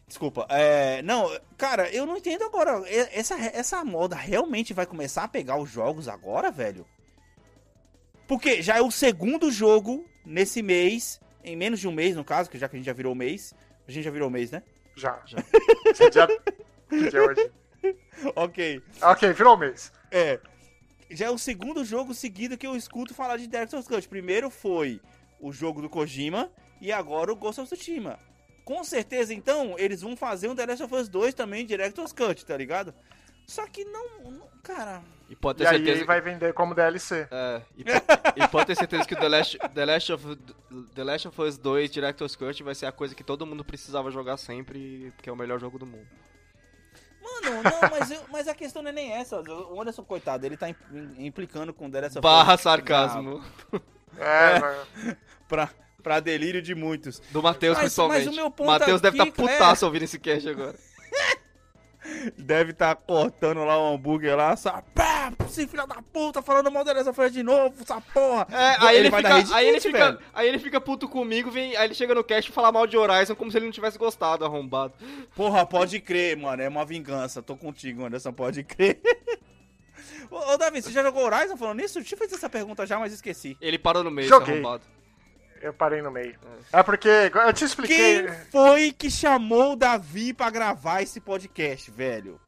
Desculpa. É, não, cara, eu não entendo agora. Essa, essa moda realmente vai começar a pegar os jogos agora, velho? Porque já é o segundo jogo nesse mês, em menos de um mês, no caso, que já que a gente já virou o mês. A gente já virou o mês, né? Já. Já. Dia... Que dia é hoje? ok. Ok, virou o mês. É. Já é o segundo jogo seguido que eu escuto falar de Director's Cut. Primeiro foi o jogo do Kojima e agora o Ghost of Tsushima. Com certeza, então, eles vão fazer um The Last of Us 2 também Director's Cut, tá ligado? Só que não, não- cara... E pode E ter aí certeza. ele vai vender como DLC. É, e, po- e pode ter certeza que o The Last, The, Last of, The Last of Us 2 Director's Cut vai ser a coisa que todo mundo precisava jogar sempre, porque é o melhor jogo do mundo. Mano, não, mas, eu- mas a questão não é nem essa. O Anderson, coitado, ele tá im- implicando com The Last of Us Barra sarcasmo. É, É. mas- pra, pra delírio de muitos. Do Matheus, principalmente. mas o meu ponto Matheus deve estar tá putaço ouvindo esse cast agora. Deve estar cortando lá o hambúrguer lá, essa pá, esse filho da puta, falando mal of Us de novo, essa porra. É, aí ele, vai fica, dar rede aí, ele fica, aí ele fica puto comigo, vem, aí ele chega no cast e fala mal de Horizon como se ele não tivesse gostado, arrombado. Porra, pode crer, mano. É uma vingança. Tô contigo, Anderson. Pode crer. Ô, ô, Davi, você já jogou Horizon falando nisso? Deixa eu fazer essa pergunta já, mas esqueci. Ele parou no meio, Joguei. arrombado. Eu parei no meio. É porque, eu te expliquei. Quem foi que chamou o Davi pra gravar esse podcast, velho?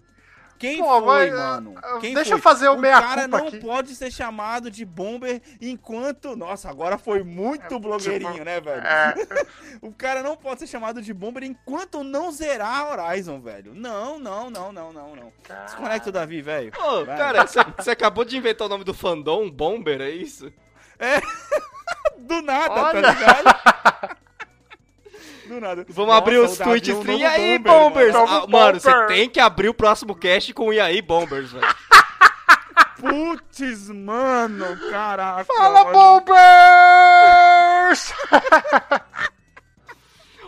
Quem Pô, foi, mas, mano? ah, Quem deixa foi? eu fazer o O meia-culpa cara não aqui. pode ser chamado de bomber enquanto... Nossa, agora foi muito blogueirinho, tipo, né, velho? É, O cara não pode ser chamado de bomber enquanto não zerar Horizon, velho. Não, não, não, não, não, não. Desconecta o Davi, velho. Ô, cara, você- você acabou de inventar o nome do fandom, Bomber, é isso? Do nada, Olha. tá ligado? Do nada. Vamos Nossa, abrir o os tweets é um novo E aí, bomber, Bombers? mano. Ah, mano, você tem que abrir o próximo cast com E aí, Bombers, velho. Putz, mano, caraca. Fala, mano. Bombers!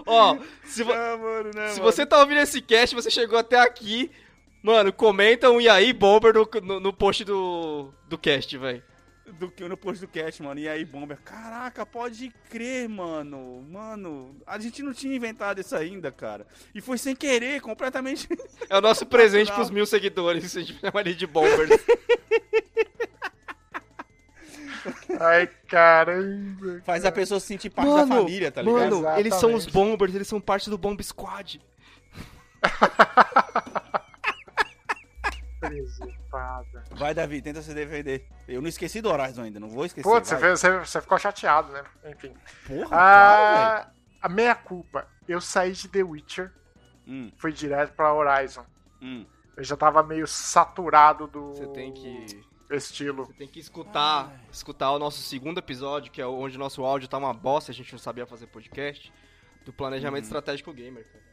Ó, se, vo- Ah, mano, né, se mano? você tá ouvindo esse cast, você chegou até aqui, mano, comenta um E aí, Bomber no, no, no post do, do cast, velho. Do que no post do cast, mano. E aí, Bomber? Caraca, pode crer, mano. Mano, a gente não tinha inventado isso ainda, cara. E foi sem querer, completamente. É o nosso presente pros mil seguidores, a gente chama ele de Bombers. Ai, caramba. Faz a pessoa se sentir parte da família, tá ligado? Mano, eles são os Exatamente. Bombers, eles são parte do Bomb Squad. Preservada. Vai, Davi, tenta se defender. Eu não esqueci do Horizon ainda, não vou esquecer. Putz, você, você- você ficou chateado, né? Enfim. Porra, cara, Ah, a meia culpa. Eu saí de The Witcher. Hum, fui direto pra Horizon. hum. Eu já tava meio saturado do Você tem que. estilo. Você tem que escutar, escutar o nosso segundo episódio, que é onde o nosso áudio tá uma bosta, a gente não sabia fazer podcast, do planejamento estratégico gamer, cara.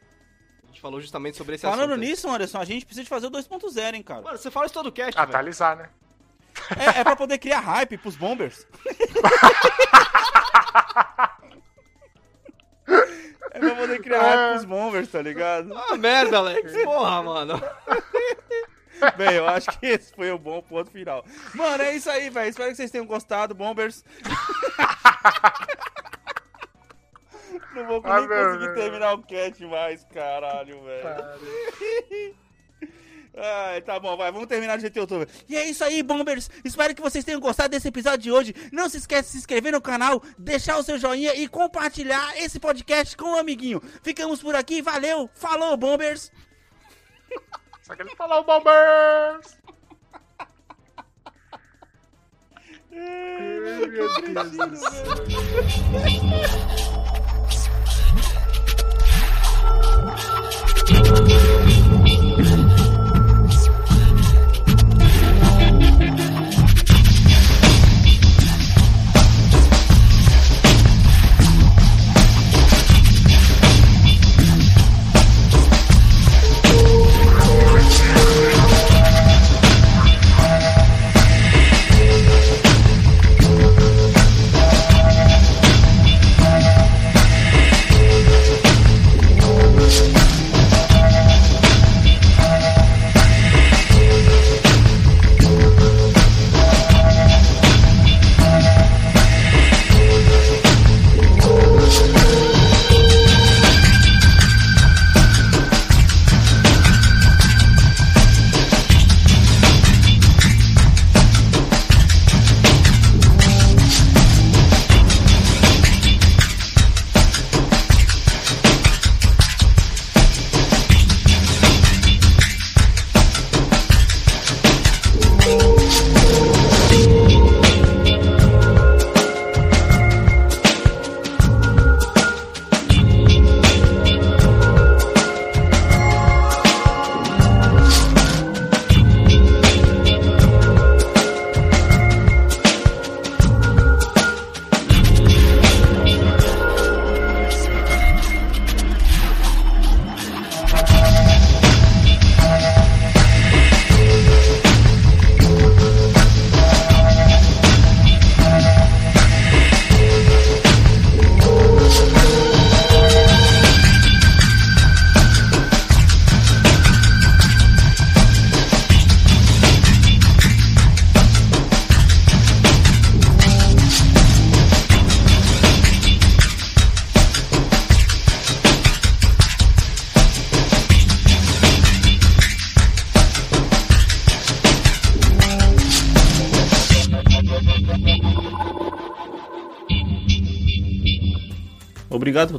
A gente falou justamente sobre esse Falando assunto. aí. nisso, Anderson, a gente precisa de fazer o 2.0, hein, cara. Mano, você fala isso todo cast, velho. Atualizar, né? É, é pra poder criar hype pros bombers. é pra poder criar hype pros bombers, tá ligado? Ah, merda, Alex. Porra, mano. Bem, eu acho que esse foi o bom ponto final. Mano, é isso aí, velho. Espero que vocês tenham gostado, bombers. Não vou Ah, nem meu conseguir Deus. terminar o cast mais, caralho, velho. Ai, tá bom, vai, vamos terminar do jeito tô. E é isso aí, Bombers. Espero que vocês tenham gostado desse episódio de hoje. Não se esqueça de se inscrever no canal, deixar o seu joinha e compartilhar esse podcast com um amiguinho. Ficamos por aqui, valeu, falou, Bombers. Só que ele falou Bombers! Ai, meu Deus